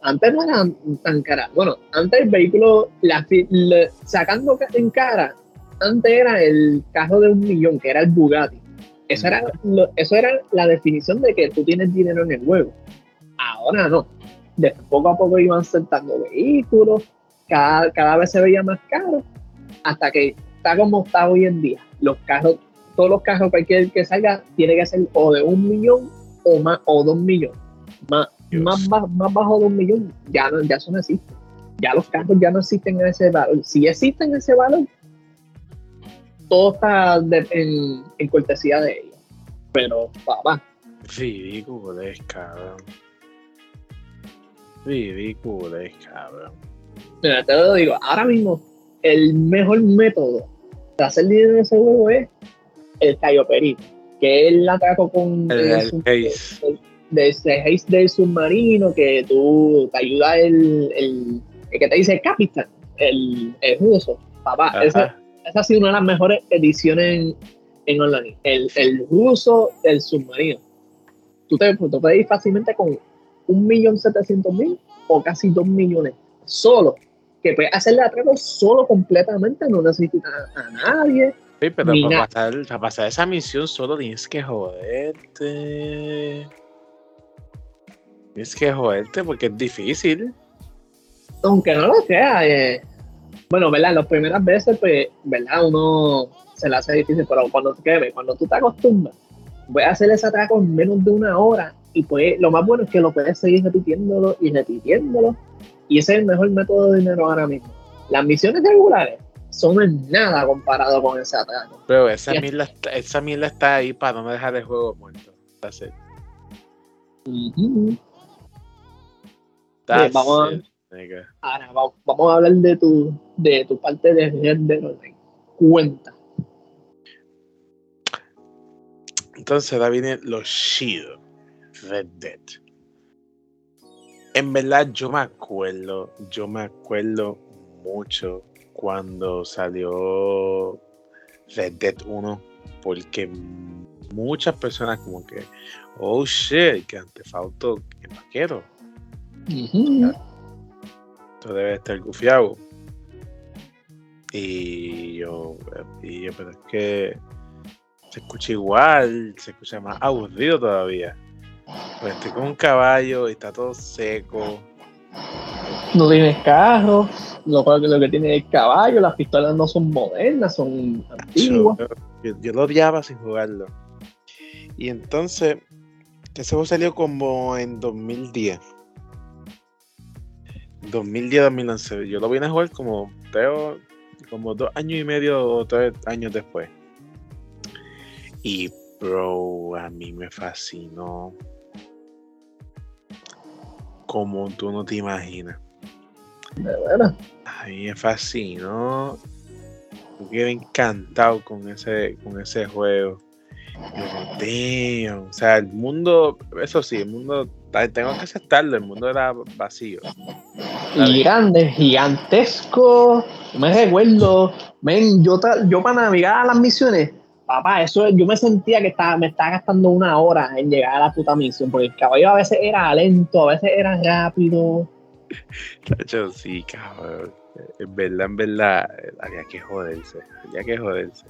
Antes no eran tan caras. Bueno, antes el vehículo, sacando en cara, antes era el carro de un millón, que era el Bugatti. Eso era, eso era la definición de que tú tienes dinero en el juego. Ahora no de poco a poco iban sentando vehículos, cada, cada vez se veía más caro, hasta que está como está hoy en día. Los carros, todos los carros cualquier que salga, tiene que ser o de un millón o más, o dos millones. Más, más, más, bajo de un millón, ya no, ya eso no existe. Ya los carros ya no existen en ese valor. Si existen en ese valor, todo está en, en cortesía de ellos. Pero, papá. Ridículo es, cabrón. Ridículo cabrón. Mira, te lo digo, ahora mismo el mejor método de hacer dinero en ese juego es el Cayo Perito, que es el atraco con el, el, de ese haze del submarino que tú te ayuda el, el, que te dice capitán, el, el ruso. Papá, esa, esa, ha sido una de las mejores ediciones en, online. El, el ruso del submarino. Tú te, tú puedes ir fácilmente con un millón setecientos mil o casi dos millones solo, que puede hacerle atraco solo completamente, no necesita a, nadie. Sí, pero para pasar, para pasar, esa misión solo tienes que joderte. Tienes que joderte porque es difícil. Aunque no lo sea, eh, bueno, ¿verdad? Las primeras veces, pues, ¿verdad? Uno se le hace difícil, pero cuando, créeme, cuando tú te acostumbras, puedes hacer ese atraco en menos de una hora y pues lo más bueno es que lo puedes seguir repitiéndolo y repitiéndolo y ese es el mejor método de dinero ahora mismo. Las misiones regulares son nada comparado con ese atraco. Pero esa mierda, está, esa está ahí para no dejar el juego muerto. Vamos, a, ahora, vamos, a hablar de tu, de tu parte de Red Dead Online. Cuenta. Entonces ahora viene los chido. Red Dead. En verdad yo me acuerdo, yo me acuerdo mucho cuando salió Red Dead 1 porque muchas personas como que, oh shit, que antefauto que vaquero. Uh Esto debe estar gufiado. Y yo, y yo, pero es que se escucha igual, se escucha más aburrido todavía. Pues estoy con un caballo y está todo seco. No tienes carro, lo, lo que tiene es caballo, las pistolas no son modernas, son antiguas. Yo, lo odiaba sin jugarlo. Y entonces, ese juego salió como en 2010. 2010-2011. Yo lo vine a jugar como, creo, como dos años y medio o tres años después. Y, bro, a mí me fascinó como tú no te imaginas. De verdad. A mí me fascinó. Yo quedé encantado con ese, con ese juego. o sea, el mundo, eso sí, el mundo, tengo que aceptarlo, el mundo era vacío. Y grande, gigantesco. Me recuerdo, men, yo, yo para navegar a las misiones papá, eso yo me sentía que estaba, me estaba gastando una hora en llegar a la puta misión, porque el caballo a veces era lento, a veces era rápido. Tacho, sí, cabrón. En verdad, en verdad, había que joderse, había que joderse.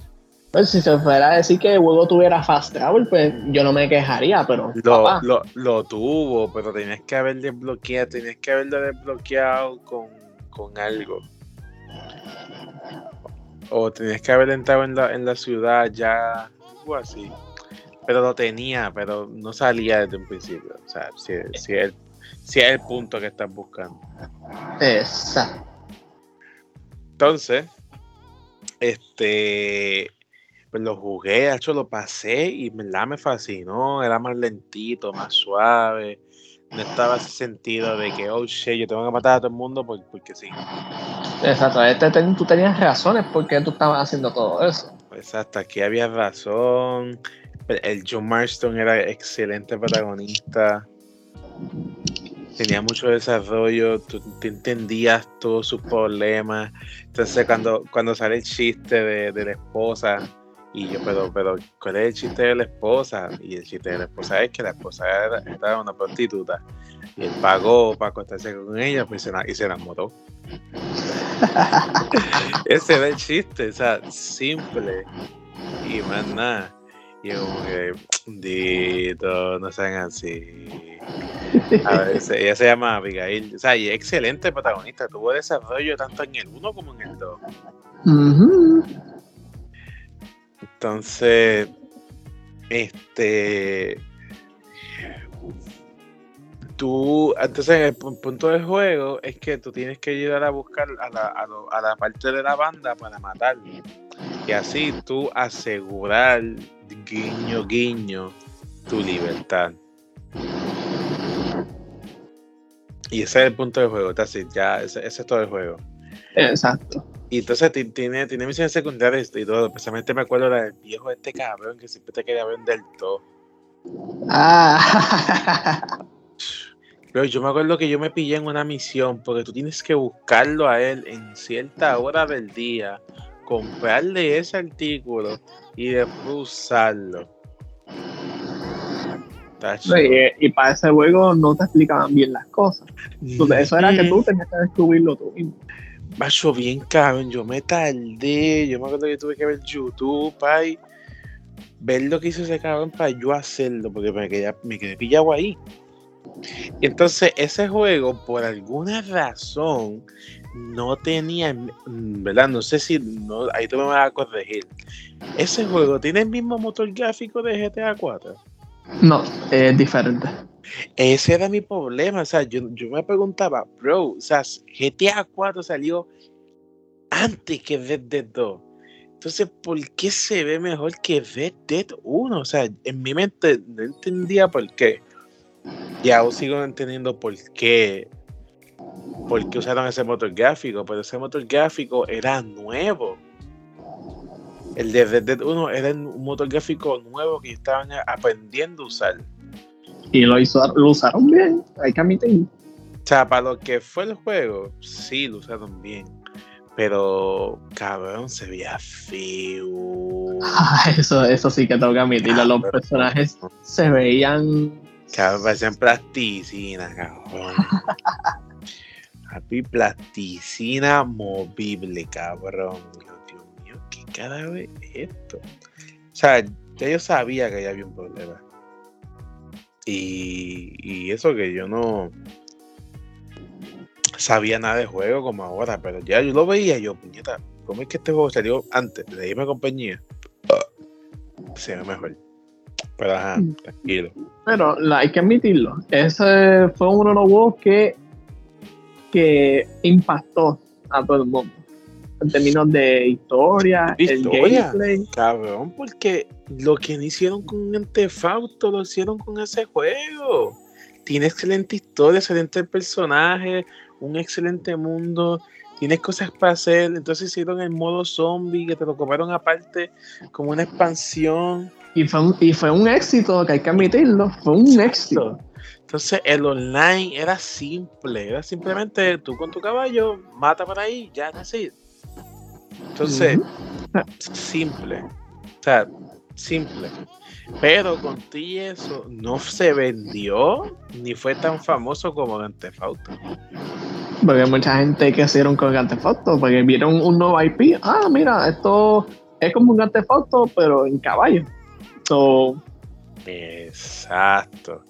Pues si se fuera a decir que el juego tuviera fast travel, pues yo no me quejaría, pero. Lo, lo, lo tuvo, pero tenías que haber desbloqueado, tenías que haberlo desbloqueado con, con algo. O tenías que haber entrado en la, en la ciudad ya, o así. Pero lo tenía, pero no salía desde un principio. O sea, si, si, es, si es el punto que estás buscando. Exacto. Entonces, este, pues lo jugué, hecho lo pasé y verdad me fascinó. Era más lentito, más suave no estaba ese sentido de que, oh shit, yo tengo que matar a todo el mundo porque, sí. Exacto, este, tú tenías razones porque tú estabas haciendo todo eso. Exacto, aquí había razón. El John Marston era excelente protagonista. Tenía mucho desarrollo, tú, entendías todos sus problemas. Entonces, cuando, cuando sale el chiste de, de la esposa, y yo, pero, pero, ¿cuál es el chiste de la esposa? Y el chiste de la esposa es que la esposa era, una prostituta. Y él pagó para acostarse con ella pues, se y se enamoró. Ese era el chiste, o sea, simple. Y más nada. Y como que, dito, no sean así. A ver, ella se llama Abigail. O sea, y excelente protagonista. Tuvo desarrollo tanto en el 1 como en el 2. Entonces, este. Tú, entonces el punto del juego es que tú tienes que ayudar a buscar a la, a, la parte de la banda para matarlo. Y así tú asegurar, guiño, guiño, tu libertad. Y ese es el punto del juego, así, ya, ese es todo el juego. Exacto. Y entonces tiene, tiene misiones secundarias y todo. Especialmente me acuerdo del viejo este cabrón que siempre te quería vender todo. Ah. Pero yo me acuerdo que yo me pillé en una misión porque tú tienes que buscarlo a él en cierta hora del día, comprarle ese artículo y después usarlo. y, para ese juego no te explicaban bien las cosas. eso era que tú tenías que descubrirlo tú mismo. Macho, bien cabrón, yo me tardé, yo me acuerdo que tuve que ver YouTube, pay, ver lo que hizo ese cabrón para yo hacerlo, porque me quedé, me quedé pillado ahí. Y entonces ese juego, por alguna razón, no tenía, ¿verdad? No sé si, ahí tú me vas a corregir. Ese juego tiene el mismo motor gráfico de GTA 4. No, es diferente. Ese era mi problema, o sea, yo, yo me preguntaba, bro, o sea, GTA 4 salió antes que Red Dead 2. Entonces, ¿por qué se ve mejor que Red Dead 1? O sea, en mi mente no entendía por qué. Y aún sigo entendiendo por qué. Por qué usaron ese motor gráfico. Pero ese motor gráfico era nuevo. El de Red Dead 1 era un motor gráfico nuevo que estaban aprendiendo a usar. Y lo, hizo, lo usaron bien, hay que admitir. O sea, para lo que fue el juego, sí lo usaron bien. Pero, cabrón, se veía feo. Ah, eso, eso sí que tengo que admitirlo. Los personajes se veían. Cabrón, parecían plasticina, cabrón. Happy plasticina movible, cabrón. Dios mío, ¿qué cara es esto? O sea, ya yo sabía que había un problema. Y, y eso que yo no sabía nada de juego como ahora, pero ya yo lo veía yo, puñeta, ¿cómo es que este juego salió antes de la misma compañía? se ve mejor. Pero ajá, Mm. tranquilo. Pero la- hay que admitirlo. Ese fue uno de los juegos que, que impactó a todo el mundo. En términos de historia, el Historia. gameplay. Cabrón, porque lo que no hicieron con Antefausto lo hicieron con ese juego. Tiene excelente historia, excelente personaje, un excelente mundo, tienes cosas para hacer. Entonces hicieron el modo zombie que te lo comieron aparte como una expansión. Y fue, un, y fue un éxito, que hay que admitirlo. Fue un éxito. Entonces el online era simple, era simplemente tú con tu caballo, mata por ahí, ya así. Entonces, simple. O sea, simple. Pero con ti eso no se vendió ni fue tan famoso como Grand Theft Auto. Porque mucha gente que hicieron con Grand Theft Auto, porque vieron un nuevo IP. Ah, mira, esto es como un Grand Theft Auto, pero en caballo. So, Exacto.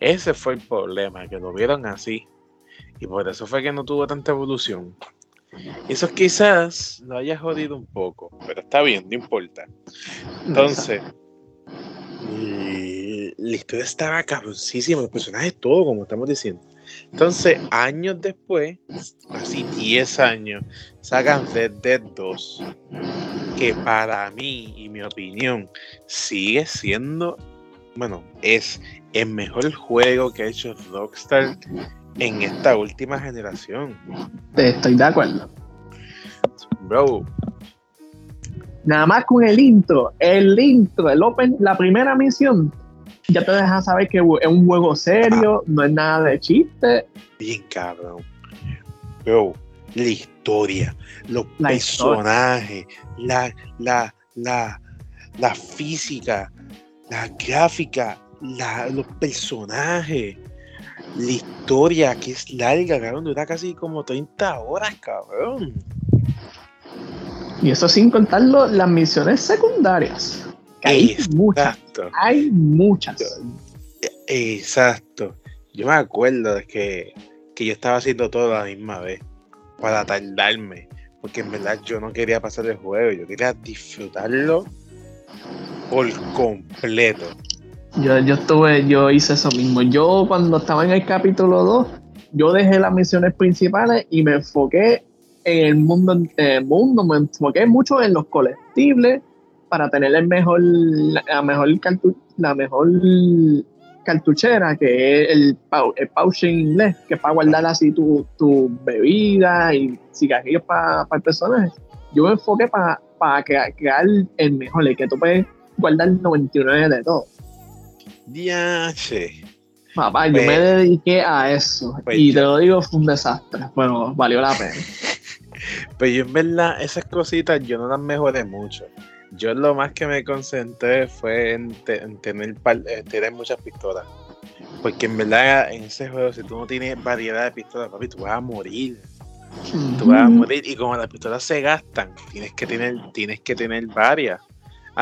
Ese fue el problema, que lo vieron así. Y por eso fue que no tuvo tanta evolución. Eso quizás lo haya jodido un poco, pero está bien, no importa. Entonces, y la historia estaba cabroncísima, los personajes, todo, como estamos diciendo. Entonces, años después, así 10 años, sacan Red Dead 2, que para mí y mi opinión sigue siendo, bueno, es el mejor juego que ha hecho Rockstar en esta última generación. estoy de acuerdo. Bro, Nada más con el intro, el intro, el open, la primera misión, ya te deja saber que es un juego serio, no es nada de chiste. bien cabrón. Bro, la historia, los La personajes, la, la, la, la física, la gráfica, la, los personajes, la historia que es larga, cabrón, dura casi como 30 horas, cabrón. Y eso sin contar lo- las misiones secundarias. Que hay muchas, hay muchas. Exacto. Yo me acuerdo de que, que yo estaba haciendo todo a la misma vez para tardarme, porque en verdad yo no quería pasar el juego, yo quería disfrutarlo por completo. Yo, yo estuve, yo hice eso mismo. Yo cuando estaba en el capítulo 2, yo dejé las misiones principales y me enfoqué en el mundo, en el mundo, me enfoqué mucho en los colectibles para tener el mejor, la mejor cartu- la mejor cartuchera, que es el, el pouch en inglés, que es para guardar así tu, tu bebida y cigarrillos para el personaje. Yo me enfoqué para crear el mejor, el que tú puedes guardar 99 de todo. Diache. Papá, yo Pues- me dediqué a eso. Pues y te lo digo, fue un desastre. Pero valió la pena. Pero yo en verdad esas cositas yo no las mejoré mucho. Yo lo más que me concentré fue en, te- en tener, par- en tener muchas pistolas. Porque en verdad en ese juego si tú no tienes variedad de pistolas, papi, tú vas a morir. Tú vas a morir y como las pistolas se gastan, tienes que tener, tienes que tener varias.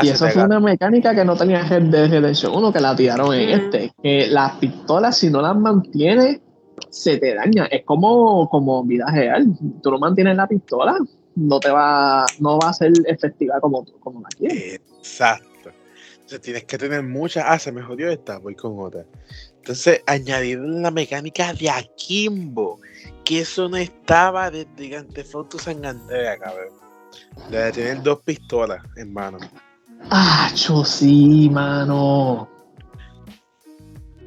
Y eso fue una mecánica que no tenía Red Dead Redemption 1, que la tiraron en este. Que las pistolas, si no las mantienes, se te daña. Es como, como vida real. Tú no mantienes la pistola, no te va, no va a ser efectiva como, como la quieres. Exacto. Entonces tienes que tener muchas. Ah, se me jodió esta, voy con otra. Entonces, añadir la mecánica de Akimbo, que eso no estaba desde Gigante Foto San Andrea, cabrón. De tener dos pistolas en mano. Ah, sí, mano.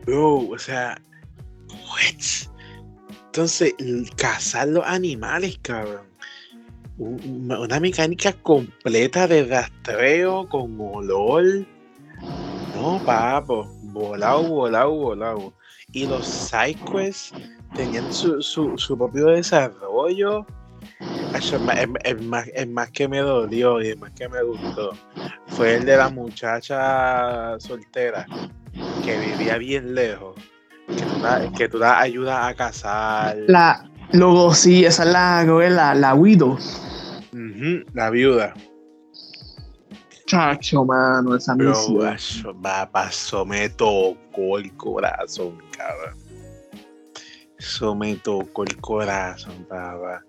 Bro, o sea? Entonces, cazar los animales, cabrón. Una mecánica completa de rastreo con olor. No, papo. Volado, volado, volado. Y los sidequests tenían su, su, su propio desarrollo es, más, que me dolió y es más que me gustó fue el de la muchacha soltera que vivía bien lejos. Que tú la, ayudas a casar. La, luego sí, esa es la, la, la widow. la viuda. Chacho, mano, esa misión. Pasó, me tocó el corazón, cabrón. Eso me tocó el corazón, papá.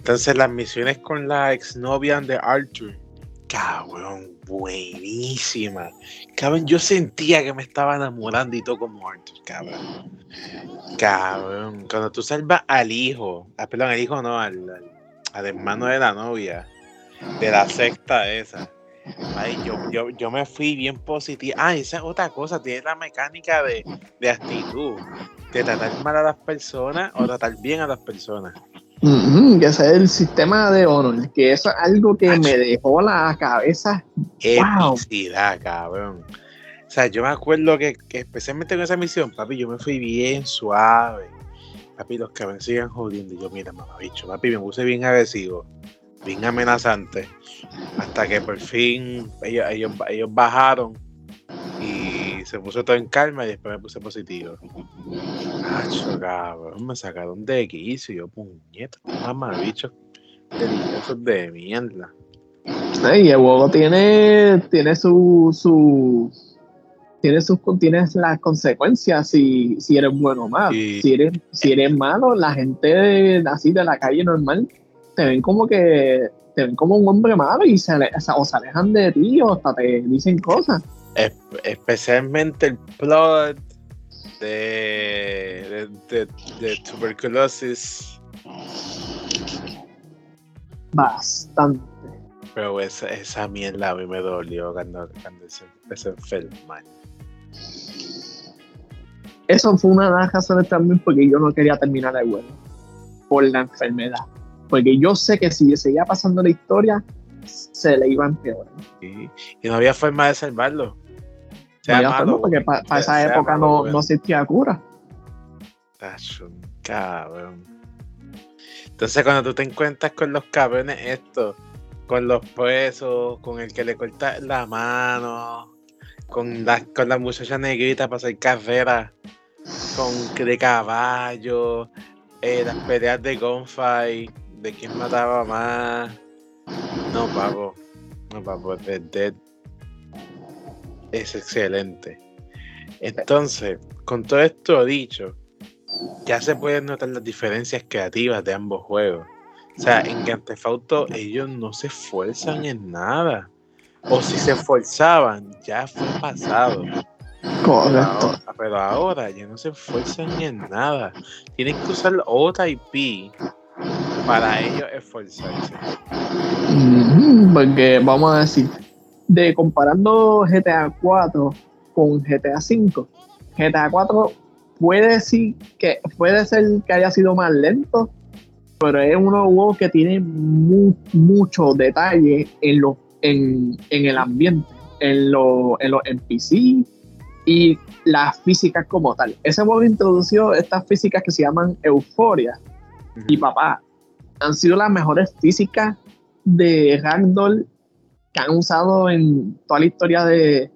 Entonces las misiones con la exnovia de Arthur, cabrón, buenísima. Cabrón, yo sentía que me estaba enamorando y todo como Arthur, cabrón. Cabrón, cuando tú salvas al hijo, ah, perdón, al hijo no, al, hermano de la novia, de la secta esa. Ay, yo, yo, me fui bien positiva. Ah, esa es otra cosa, tiene la mecánica de, de actitud, de tratar mal a las personas o tratar bien a las personas que ese es el sistema de honor, que eso es algo que me dejó la cabeza. Epicidad, cabrón. O sea, yo me acuerdo que, especialmente con esa misión, papi, yo me fui bien suave. Papi, los que me sigan jodiendo. Y yo, mira, mamá, bicho, papi, me puse bien agresivo, bien amenazante. Hasta que por fin ellos, ellos, ellos bajaron se puso todo en calma y después me puse positivo. Macho, cabrón, me sacaron de quicio yo, puñeta, mamá, bicho, deliciosos de mierda. y el juego tiene, tiene su, su tiene sus tienes las consecuencias si, si eres bueno o malo. Si eres, si eres malo, la gente así de la calle normal te ven como que te ven como un hombre malo y se, o se alejan de ti o hasta te dicen cosas especialmente el plot de, de, de, tuberculosis. Bastante. Pero esa, esa mierda a mí me dolió cuando, cuando se, se enferma. Eso fue una de las razones también porque yo no quería terminar el juego. Por la enfermedad. Porque yo sé que si seguía pasando la historia, se le iba a empeorar. Y, y no había forma de salvarlo porque para esa época no, no, existía cura. Cabrón. Entonces cuando tú te encuentras con los cabrones estos, con los presos, con el que le corta la mano, con la, con la muchacha negrita para hacer carrera, con de caballo, eh, las peleas de gunfight, de quién mataba más. No, papo. No, papo, Dead Dead es excelente. Entonces, con todo esto dicho, ya se pueden notar las diferencias creativas de ambos juegos. O sea, en Grand Theft Auto ellos no se esfuerzan en nada. O si se esforzaban, ya fue pasado. Correcto. Pero ahora, ya no se esfuerzan en nada. Tienen que usar otra IP para ellos esforzarse. porque vamos a decir, de comparando GTA 4 con GTA 5, GTA 4 puede decir que puede ser que haya sido más lento, pero es uno de los juegos que tiene mucho detalle en, lo, en, el ambiente, en, lo, en los NPC y las físicas como tal. Ese juego introdució estas físicas que se llaman euforia. Y papá, han sido las mejores físicas de Ragdoll que han usado en toda la historia de,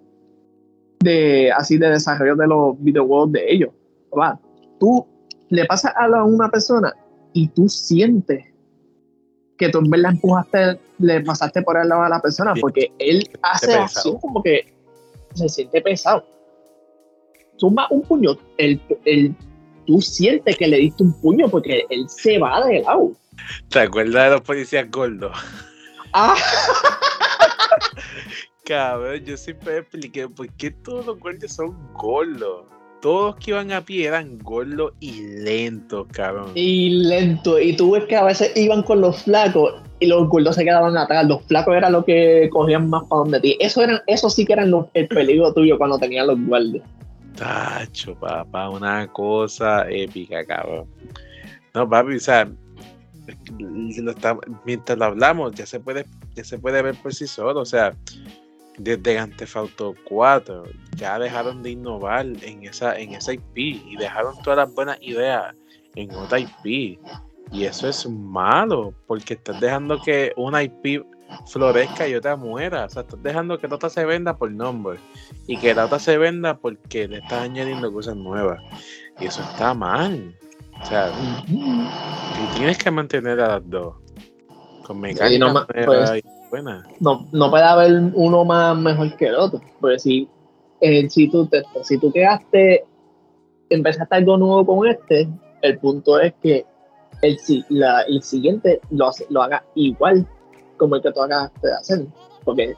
de así de desarrollo de los videojuegos de ellos. Tú le pasas a una persona y tú sientes que tú en verdad empujaste, le pasaste por el lado a la persona, Bien. porque él hace pesado. acción como que se siente pesado. Zumba un puño, el, el, tú sientes que le diste un puño porque él se va de lado. ¿Te acuerdas de los policías gordos? Ah, Cabrón, yo siempre expliqué por qué todos los gordos son gordos. Todos que iban a pie eran gordos y lentos, cabrón. y lento. Y tú ves que a veces iban con los flacos y los gordos se quedaban atrás. Los flacos era lo que cogían más para donde ti. Eso, eran, eso sí que eran los- el peligro tuyo cuando tenían los guardias. Tacho, papá, una cosa épica, cabrón. No, papi, o sea, mientras lo hablamos, ya se puede, ya se puede ver por sí solo. O sea, desde Grand Theft Auto 4 ya dejaron de innovar en esa, en esa IP y dejaron todas las buenas ideas en otra IP. Y eso es malo, porque estás dejando que una IP florezca y otra muera. O sea, estás dejando que la otra se venda por nombre y que la otra se venda porque le estás añadiendo cosas nuevas. Y eso está mal. O sea, y tienes que mantener a las dos. Con no nuevas pues, y buenas. no, no puede haber uno más mejor que el otro. Porque si, eh, si, tú te, si tú quedaste, empezaste algo nuevo con este, el punto es que el, la- el siguiente lo, hace- lo haga igual como el que tú acabaste de hacer. Porque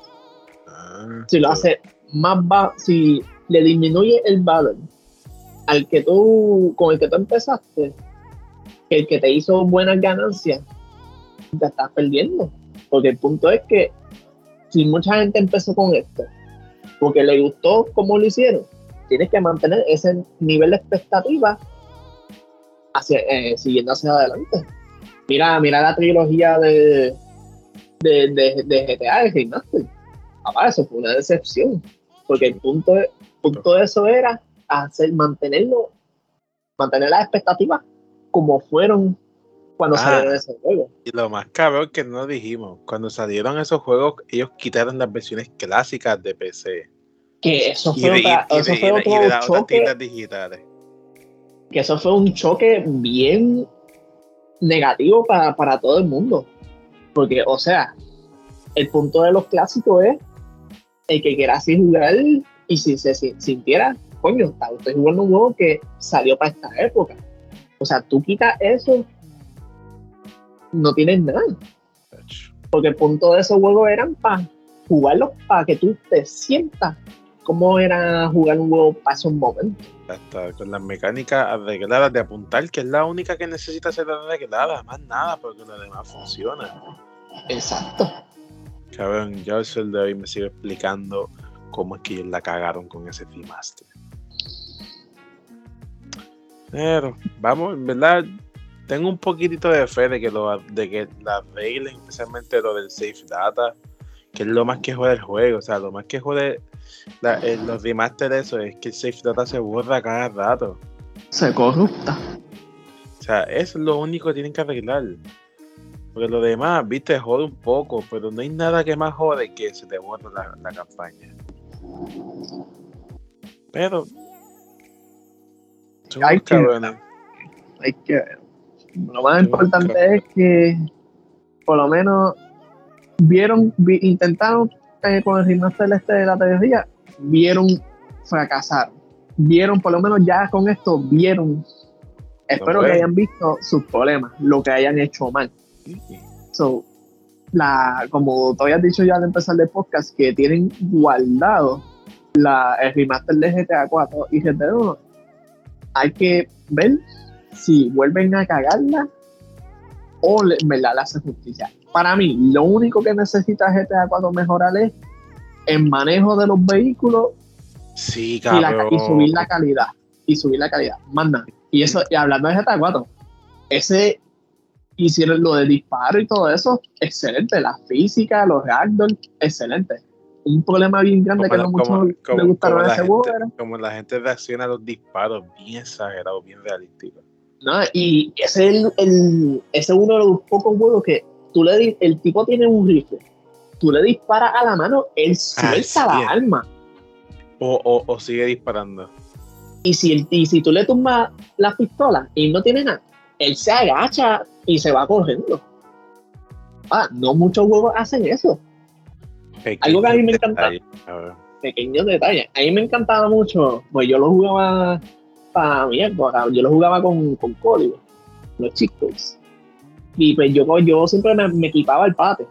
Ah, si lo hace más bajo, si le disminuye el valor al que tú, con el que tú empezaste, el que te hizo buenas ganancias, te estás perdiendo. Porque el punto es que si mucha gente empezó con esto, porque le gustó cómo lo hicieron, tienes que mantener ese nivel de expectativa hacia, eh, siguiendo hacia adelante. Mira, mira la trilogía de, de, de, de GTA de Remaster. Papá, eso fue una decepción. Porque el punto de, punto de eso era hacer, mantenerlo, mantener las expectativas como fueron cuando Ah. salieron ese juego. Y lo más cabrón que no dijimos, cuando salieron esos juegos, ellos quitaron las versiones clásicas de PC. Que eso fue, de, y- otra- y eso de- fue y de- y de otro las choque, digitales. que eso fue un choque bien negativo para, para todo el mundo. Porque, o sea, el punto de los clásicos es el que quiera así jugar y si se si- sintiera, coño, está usted jugando un juego que salió para esta época. O sea, tú quitas eso, no tienes nada. Porque el punto de esos juegos eran para jugarlos para que tú te sientas como era jugar un juego para esos momentos. Hasta con las mecánicas arregladas de apuntar, que es la única que necesita ser arreglada, más nada, porque lo demás funciona. Exacto. Cabrón, yo el sol de hoy me sigo explicando cómo es que ellos la cagaron con ese remaster. Pero, vamos, en verdad, tengo un poquitito de fe de que, lo, de que la arreglen, especialmente lo del safe data, que es lo más que jode el juego. O sea, lo más que jode la- eh, los remaster de eso es que el safe data se borra cada rato. Se corrupta. O sea, eso es lo único que tienen que arreglar. Porque lo demás, viste, jode un poco, pero no hay nada que más jode que se te borra la, la campaña. Pero. Son Hay que- cabrones. Hay que ver. Lo más importante es que por lo menos vieron, vi- intentaron eh, con el remaster este de la trilogía, vieron fracasar. Vieron, por lo menos ya con esto, vieron. Espero que hayan visto sus problemas, lo que hayan hecho mal. So, la, como tú habías dicho ya al empezar el podcast, que tienen guardado la, el remaster de GTA 4 y GTA 1, hay que ver si vuelven a cagarla o le, verdad le hacen justicia. Para mí, lo único que necesita GTA 4 mejorar es el manejo de los vehículos Sí, y, la- cabrón. y subir la calidad. Y subir la calidad. Más nada. Y eso, y hablando de GTA 4, ese hicieron lo de disparo y todo eso, excelente. La física, los ragdoll, excelente. Un problema bien grande Como que no muchos como- le como- gustaron a ese juego gente- Como la gente reacciona a los disparos, bien exagerados, bien realísticos. ¿no? Y ese es el, el- ese es uno de los pocos juegos que tú le el tipo tiene un rifle, tú le disparas a la mano, él suelta sí. la arma. O, o, o sigue disparando. Y si, y si tú le tumbas la pistola y no tiene nada, él se agacha y se va corriendo. Ah, no muchos juegos hacen eso. Algo que a mí me encanta. Pequeños detalles. A mí me encantaba mucho, pues yo lo jugaba para mi época, yo lo jugaba con, con código, los chicos. Y pues yo, yo siempre me, equipaba el pate,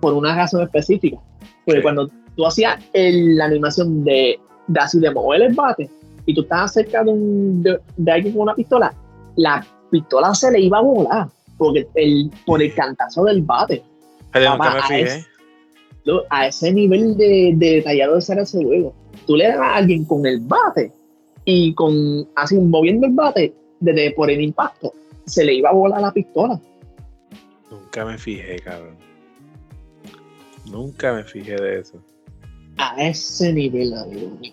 por una razón específica. Porque cuando tú hacías la animación de, de así de mover el bate, y tú estabas cerca de, un, de, alguien con una pistola, la pistola se le iba a volar porque el, por el cantazo del bate. A, ese, nivel de, detallado de ser ese juego. Tú le das a alguien con el bate y con así moviendo el bate desde por el impacto, se le iba a volar la pistola. Nunca me fijé, cabrón. Nunca me fijé de eso. A ese nivel, amigo mío.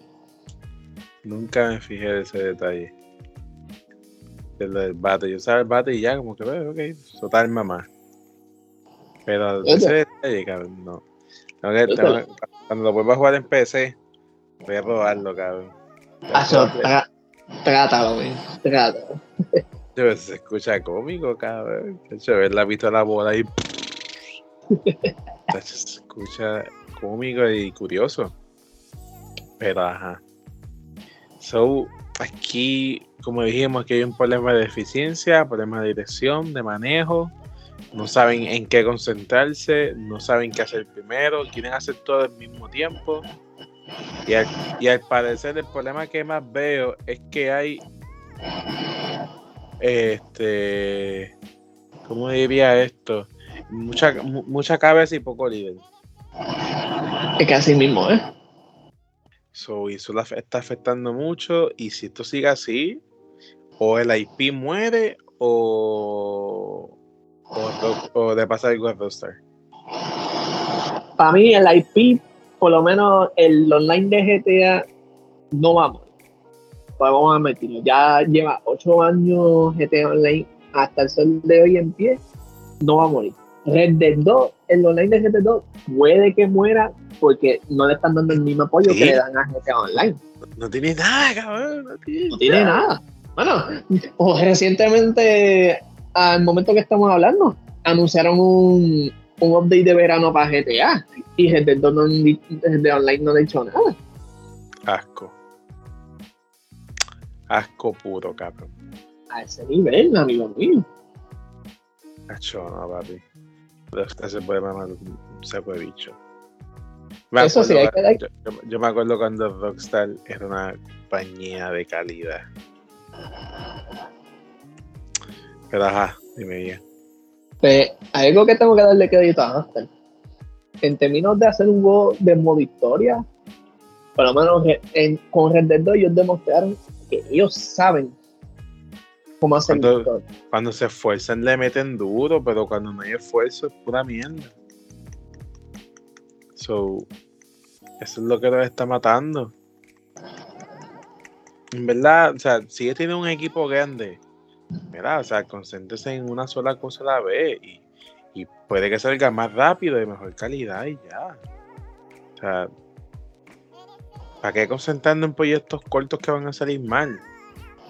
Nunca me fijé de ese detalle. De lo del bate. Yo sabía el bate y ya, como que, ok, soltar mamá. Pero ese detalle, cabrón, no. Cuando lo vuelva a jugar en PC, voy a robarlo, cabrón. Eso, trátalo, güey. Trátalo. Se escucha cómico, cabrón. Se ve la pistola bola y. se escucha cómico y curioso. Pero ajá. So, aquí, como dijimos, que hay un problema de eficiencia, problema de dirección, de manejo. No saben en qué concentrarse, no saben qué hacer primero, quieren hacer todo al mismo tiempo. Y al, y al parecer el problema que más veo es que hay este ¿cómo diría esto? Mucha, mucha cabeza y poco líder. Es así mismo, ¿eh? So, y eso la está afectando mucho. Y si esto sigue así, o el IP muere o, o, o de pasar a Rockstar. Para mí, el IP, por lo menos el online de GTA, no va a morir. Pues vamos a meterlo. Ya lleva 8 años GTA Online hasta el sol de hoy en pie, no va a morir. Red Dead 2, el online de Red Dead 2 puede que muera porque no le están dando el mismo apoyo que le dan a GTA Online. No, tiene nada, cabrón. No tiene, nada. Bueno, recientemente, al momento que estamos hablando, anunciaron un, un update de verano para GTA y 2 no, Online no le ha hecho nada. Asco. Asco puro, cabrón. A ese nivel, amigo mío. Acho, no, papi. Se puede mamar un saco de bicho. Eso sí, hay que yo, me acuerdo cuando Rockstar era una compañía de calidad. Pero ajá, dime bien. Pues, hay algo que tengo que darle crédito a Rockstar. En términos de hacer un juego de modo historia, por lo menos en, con Red Dead 2 ellos demostraron que ellos saben cómo hacer cuando, cuando se esfuerzan le meten duro, pero cuando no hay esfuerzo es pura mierda. So, eso es lo que los está matando. En verdad, o sea, sigue teniendo un equipo grande. Mira, o sea, concéntrese en una sola cosa a la vez y, puede que salga más rápido, de mejor calidad y ya. O sea, ¿para qué concentrando en proyectos cortos que van a salir mal?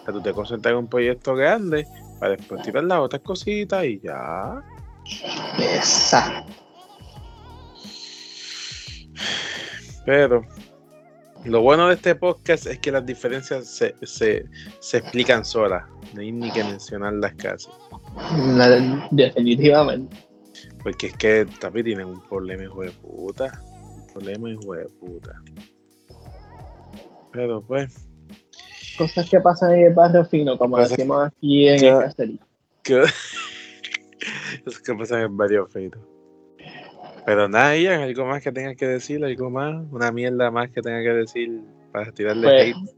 O sea, tú te concentras en un proyecto grande para después tirar las otras cositas y ya. Exacto. Pero lo bueno de este podcast es que las diferencias se, se, se explican solas. No hay ni que mencionarlas casi. definitivamente. Porque es que Tapi tiene un problema, hijo de puta. Un problema, hijo de puta. Pero pues. Cosas que pasan en el barrio fino, como decimos aquí en el castellano. Cosas que pasan en el barrio fino. Pero nada, Ian, algo más que tengas que decir, algo más, una mierda más que tenga que decir para tirarle pues, hate.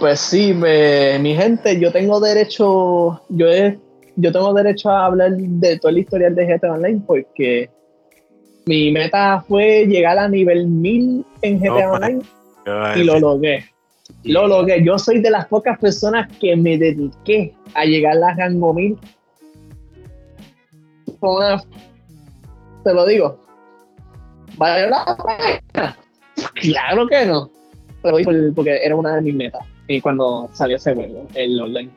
Pues sí, mi gente, yo tengo derecho, yo yo tengo derecho a hablar de todo el historial de GTA Online porque mi meta fue llegar a nivel 1000 en GTA Online y lo logré. Lo logré. Yo soy de las pocas personas que me dediqué a llegar a rango 1000. Te lo digo, ¿Vale la Claro que no. Pero porque era una de mis metas. Y cuando salió ese juego, el online.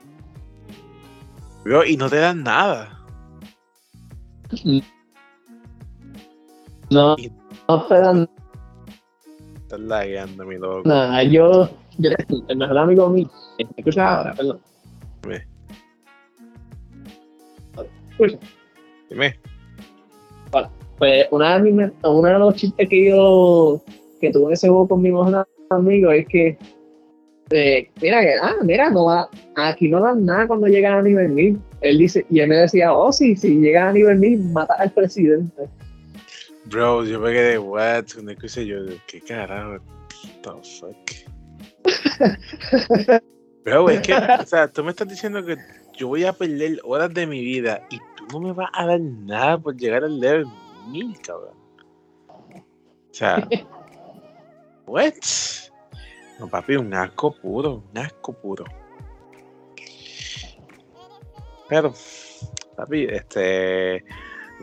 y no te dan nada. No, Y- no te dan Estás lagueando, mi loco. nada. Yo, yo, el mejor amigo mío, escucha ahora, perdón. Dime. Escucha. Dime. Pues una de, mis- uno de los chistes que yo que tuve ese juego con mi mejor amigo es que eh, mira que ah, mira, no va, aquí no dan nada cuando llegan a nivel 1000. Él dice, y él me decía, oh sí, si llegan a nivel 1000, mata al presidente. Bro, yo me quedé, what? Una cosa yo, ¿qué carajo? The fuck? Bro, es que, o sea, tú me estás diciendo que yo voy a perder horas de mi vida y tú no me vas a dar nada por llegar al level 1000, cabrón. O sea, what? No, papi, un asco puro, un asco puro. Pero, papi, este.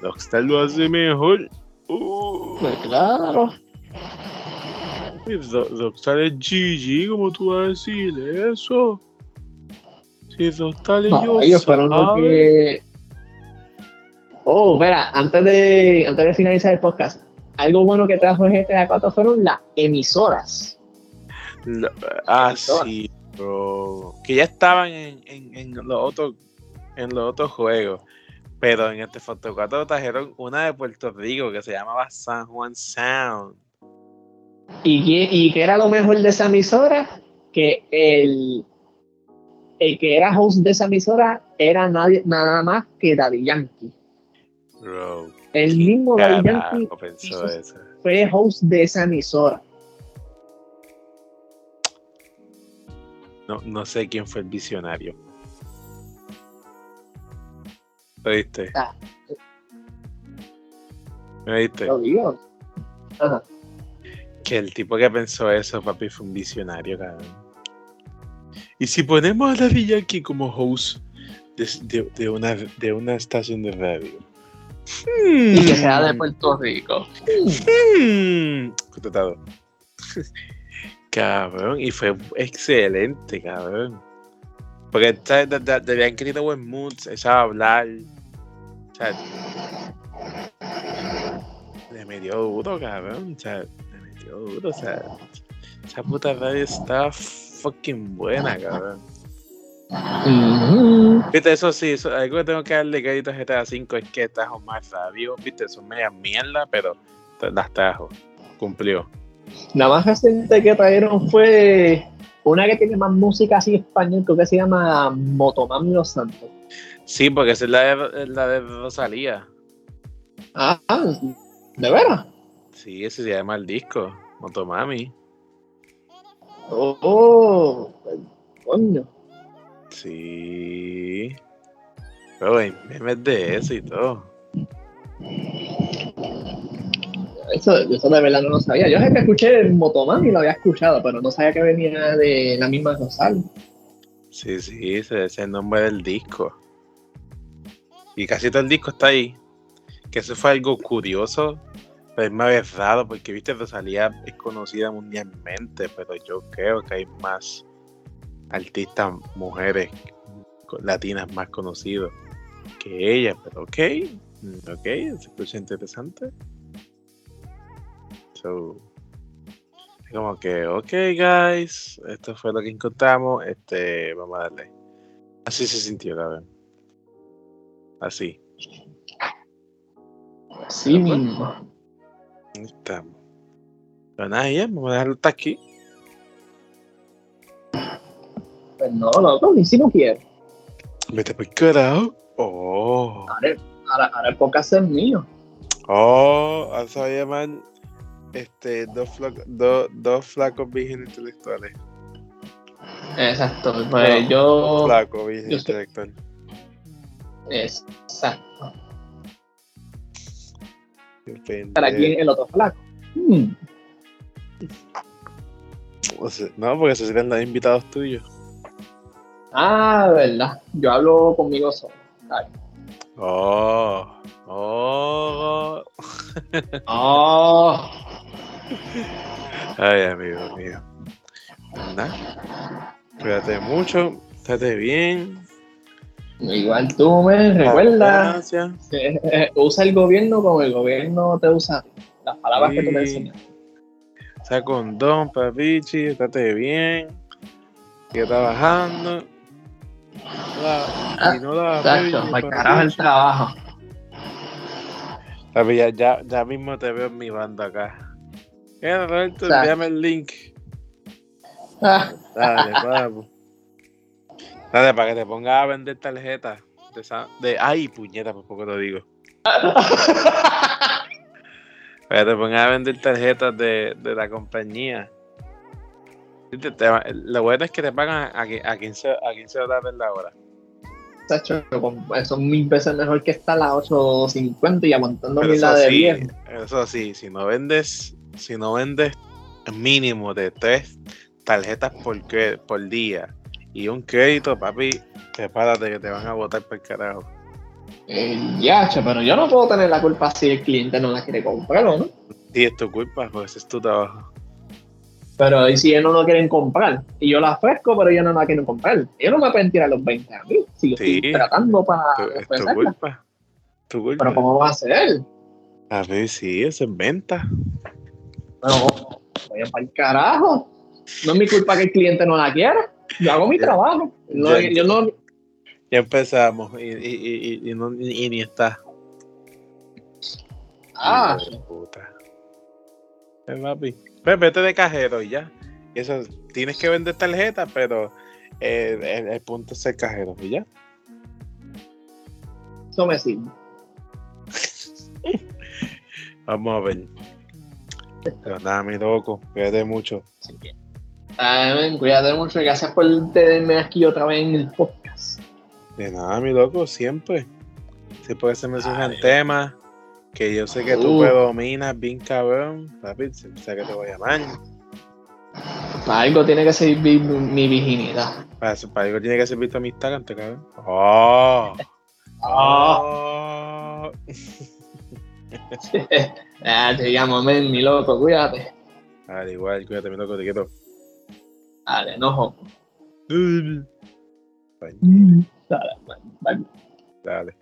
Rockstar lo hace mejor. Uh, Pues claro. Rockstar es GG, ¿cómo tú vas a decir eso? Si Rockstar yo No, ellos fueron los que. Oh, espera, antes de, antes de finalizar el podcast, algo bueno que trajo GTA 4 fueron las emisoras. Lo- ah, sí, bro. Que ya estaban en, en, en los otros en los otros juegos. Pero en este Foto 4 trajeron una de Puerto Rico que se llamaba San Juan Sound. ¿Y qué, y qué era lo mejor de esa emisora? Que el, el que era host de esa emisora era nadie, nada más que Daddy Yankee. Bro. El ¿qué mismo Daddy pensó eso? fue host de esa emisora. No, no sé quién fue el visionario. ¿Lo viste? Ah. ¿Me viste? Lo digo. Ajá. Que el tipo que pensó eso, papi, fue un visionario, cabrón. Y si ponemos a Daddy Yankee como host de, de- de una, de una estación de radio. Y que sea de Hmm, Puerto Rico. hmm, contratado. cabrón, y fue excelente, cabrón. Porque de Yankee tiene buen mood, se sabe hablar. O sea, le metió duro, cabrón. O sea, le metió duro. O sea, esa puta radio está fucking buena, cabrón. Viste, eso sí, eso, algo que tengo que darle crédito a GTA V es que trajo más radio. Viste, son media mierda, pero las trajo. Cumplió. La más reciente que trajeron fue una que tiene más música así español, creo que se llama Motomami Los Santos. Sí, porque esa es la de, la de Rosalía. Ah, ¿de veras? Sí, ese se llama el disco. Motomami. Oh, oh, coño. Sí. Pero hay memes de eso y todo. Eso, eso de verdad no lo sabía. Yo sé que escuché Motomami y lo había escuchado, pero no sabía que venía de la misma Rosal. Sí, sí, ese es el nombre del disco. Y casi todo el disco está ahí. Que eso fue algo curioso, pero es más raro porque, viste, Rosalía es conocida mundialmente, pero yo creo que hay más artistas mujeres latinas más conocidos que ella, pero ok, mm, ok, se escucha interesante. So, como que, ok, guys, esto fue lo que encontramos, este, vamos a darle. Así se sintió, cabrón. Así. Sí mismo. Ahí estamos. Pero nada, ya, vamos a dejarlo hasta aquí. No, loco, ni si no quiero. Vete por carajo. Oh. Ahora, ahora, ahora el podcast es mío. Oh, ahora se llamar este, dos, flacos, dos, dos flacos vírgenes intelectuales. Exacto. Pues yo. Flaco virgen yo intelectual. Exacto. Aquí pendejo. el otro flaco. Hmm. No, porque esos serían los invitados tuyos. Ah, verdad. Yo hablo conmigo solo. Ay. Oh, oh. Oh. Ay, amigo mío. Nada. Cuídate mucho, estate bien. Igual tú me recuerda. Gracias. eh, usa el gobierno como el gobierno te usa. las palabras que tú me Sí. enseñaste. Sea condón, papichi, estate bien. Sigue trabajando. La- y no la Tacho, pecho, para carajo el trabajo. Papi, ya, ya, ya mismo te veo en mi banda acá. Mira, Roberto, envíame el link. Ah, Dale, papu. Dale, para que te pongas a vender tarjetas. De, de, ay, puñeta, por poco te digo. Para que te pongas a vender tarjetas de, de la compañía. Sí, te- te- lo bueno es que te pagan a, a 15, a 15 dólares la hora. Tacho, eso es mil veces mejor que estar a las 8.50 y aguantando mil la de sí, 10. eso sí, si no vendes, si no vendes mínimo de tres tarjetas por, por día y un crédito, papi, prepárate que te van a botar por carajo. Eh, ya, che, pero yo no puedo tener la culpa si el cliente no la quiere comprar, ¿o ¿no? Sí, es tu culpa, porque ese es tu trabajo. Pero ¿y si ellos no lo quieren comprar? Y yo la ofrezco, pero ellos no la quieren comprar. Ellos no me pueden tirar los 20 a mí. Si yo Sí. estoy tratando para es tu ofrecerla. culpa. Tu culpa. Pero ¿cómo va a ser? A ver, sí, eso es venta. No, voy a para el carajo. No es mi culpa que el cliente no la quiera. Yo hago mi Ya. trabajo. No, Ya. yo no, Ya empezamos y, y, y, y, no, ni está. ah, puta. Eh, papi. Pues vete de cajero y ya. Eso, tienes que vender tarjetas, pero eh, el, el punto es ser cajero y ya. eso me sirve. Vamos a ver. Pero nada, mi loco, cuídate mucho. Ah, cuídate mucho. Gracias por tenerme aquí otra vez en el podcast. De nada, mi loco, siempre. Siempre se me surgen temas que yo sé que tú Uh. predominas bien cabrón, papi, sé que te voy a llamar. Para algo tiene que ser mi, virginidad. Para, algo tiene que ser visto a mi Instagram, te cabrón. ¡Oh! ¡Oh! ah, te llamo, men, mi loco, cuídate. Al igual, cuídate, mi loco, te quiero. Dale, no jodas. Bye. Dale, bye. Dale.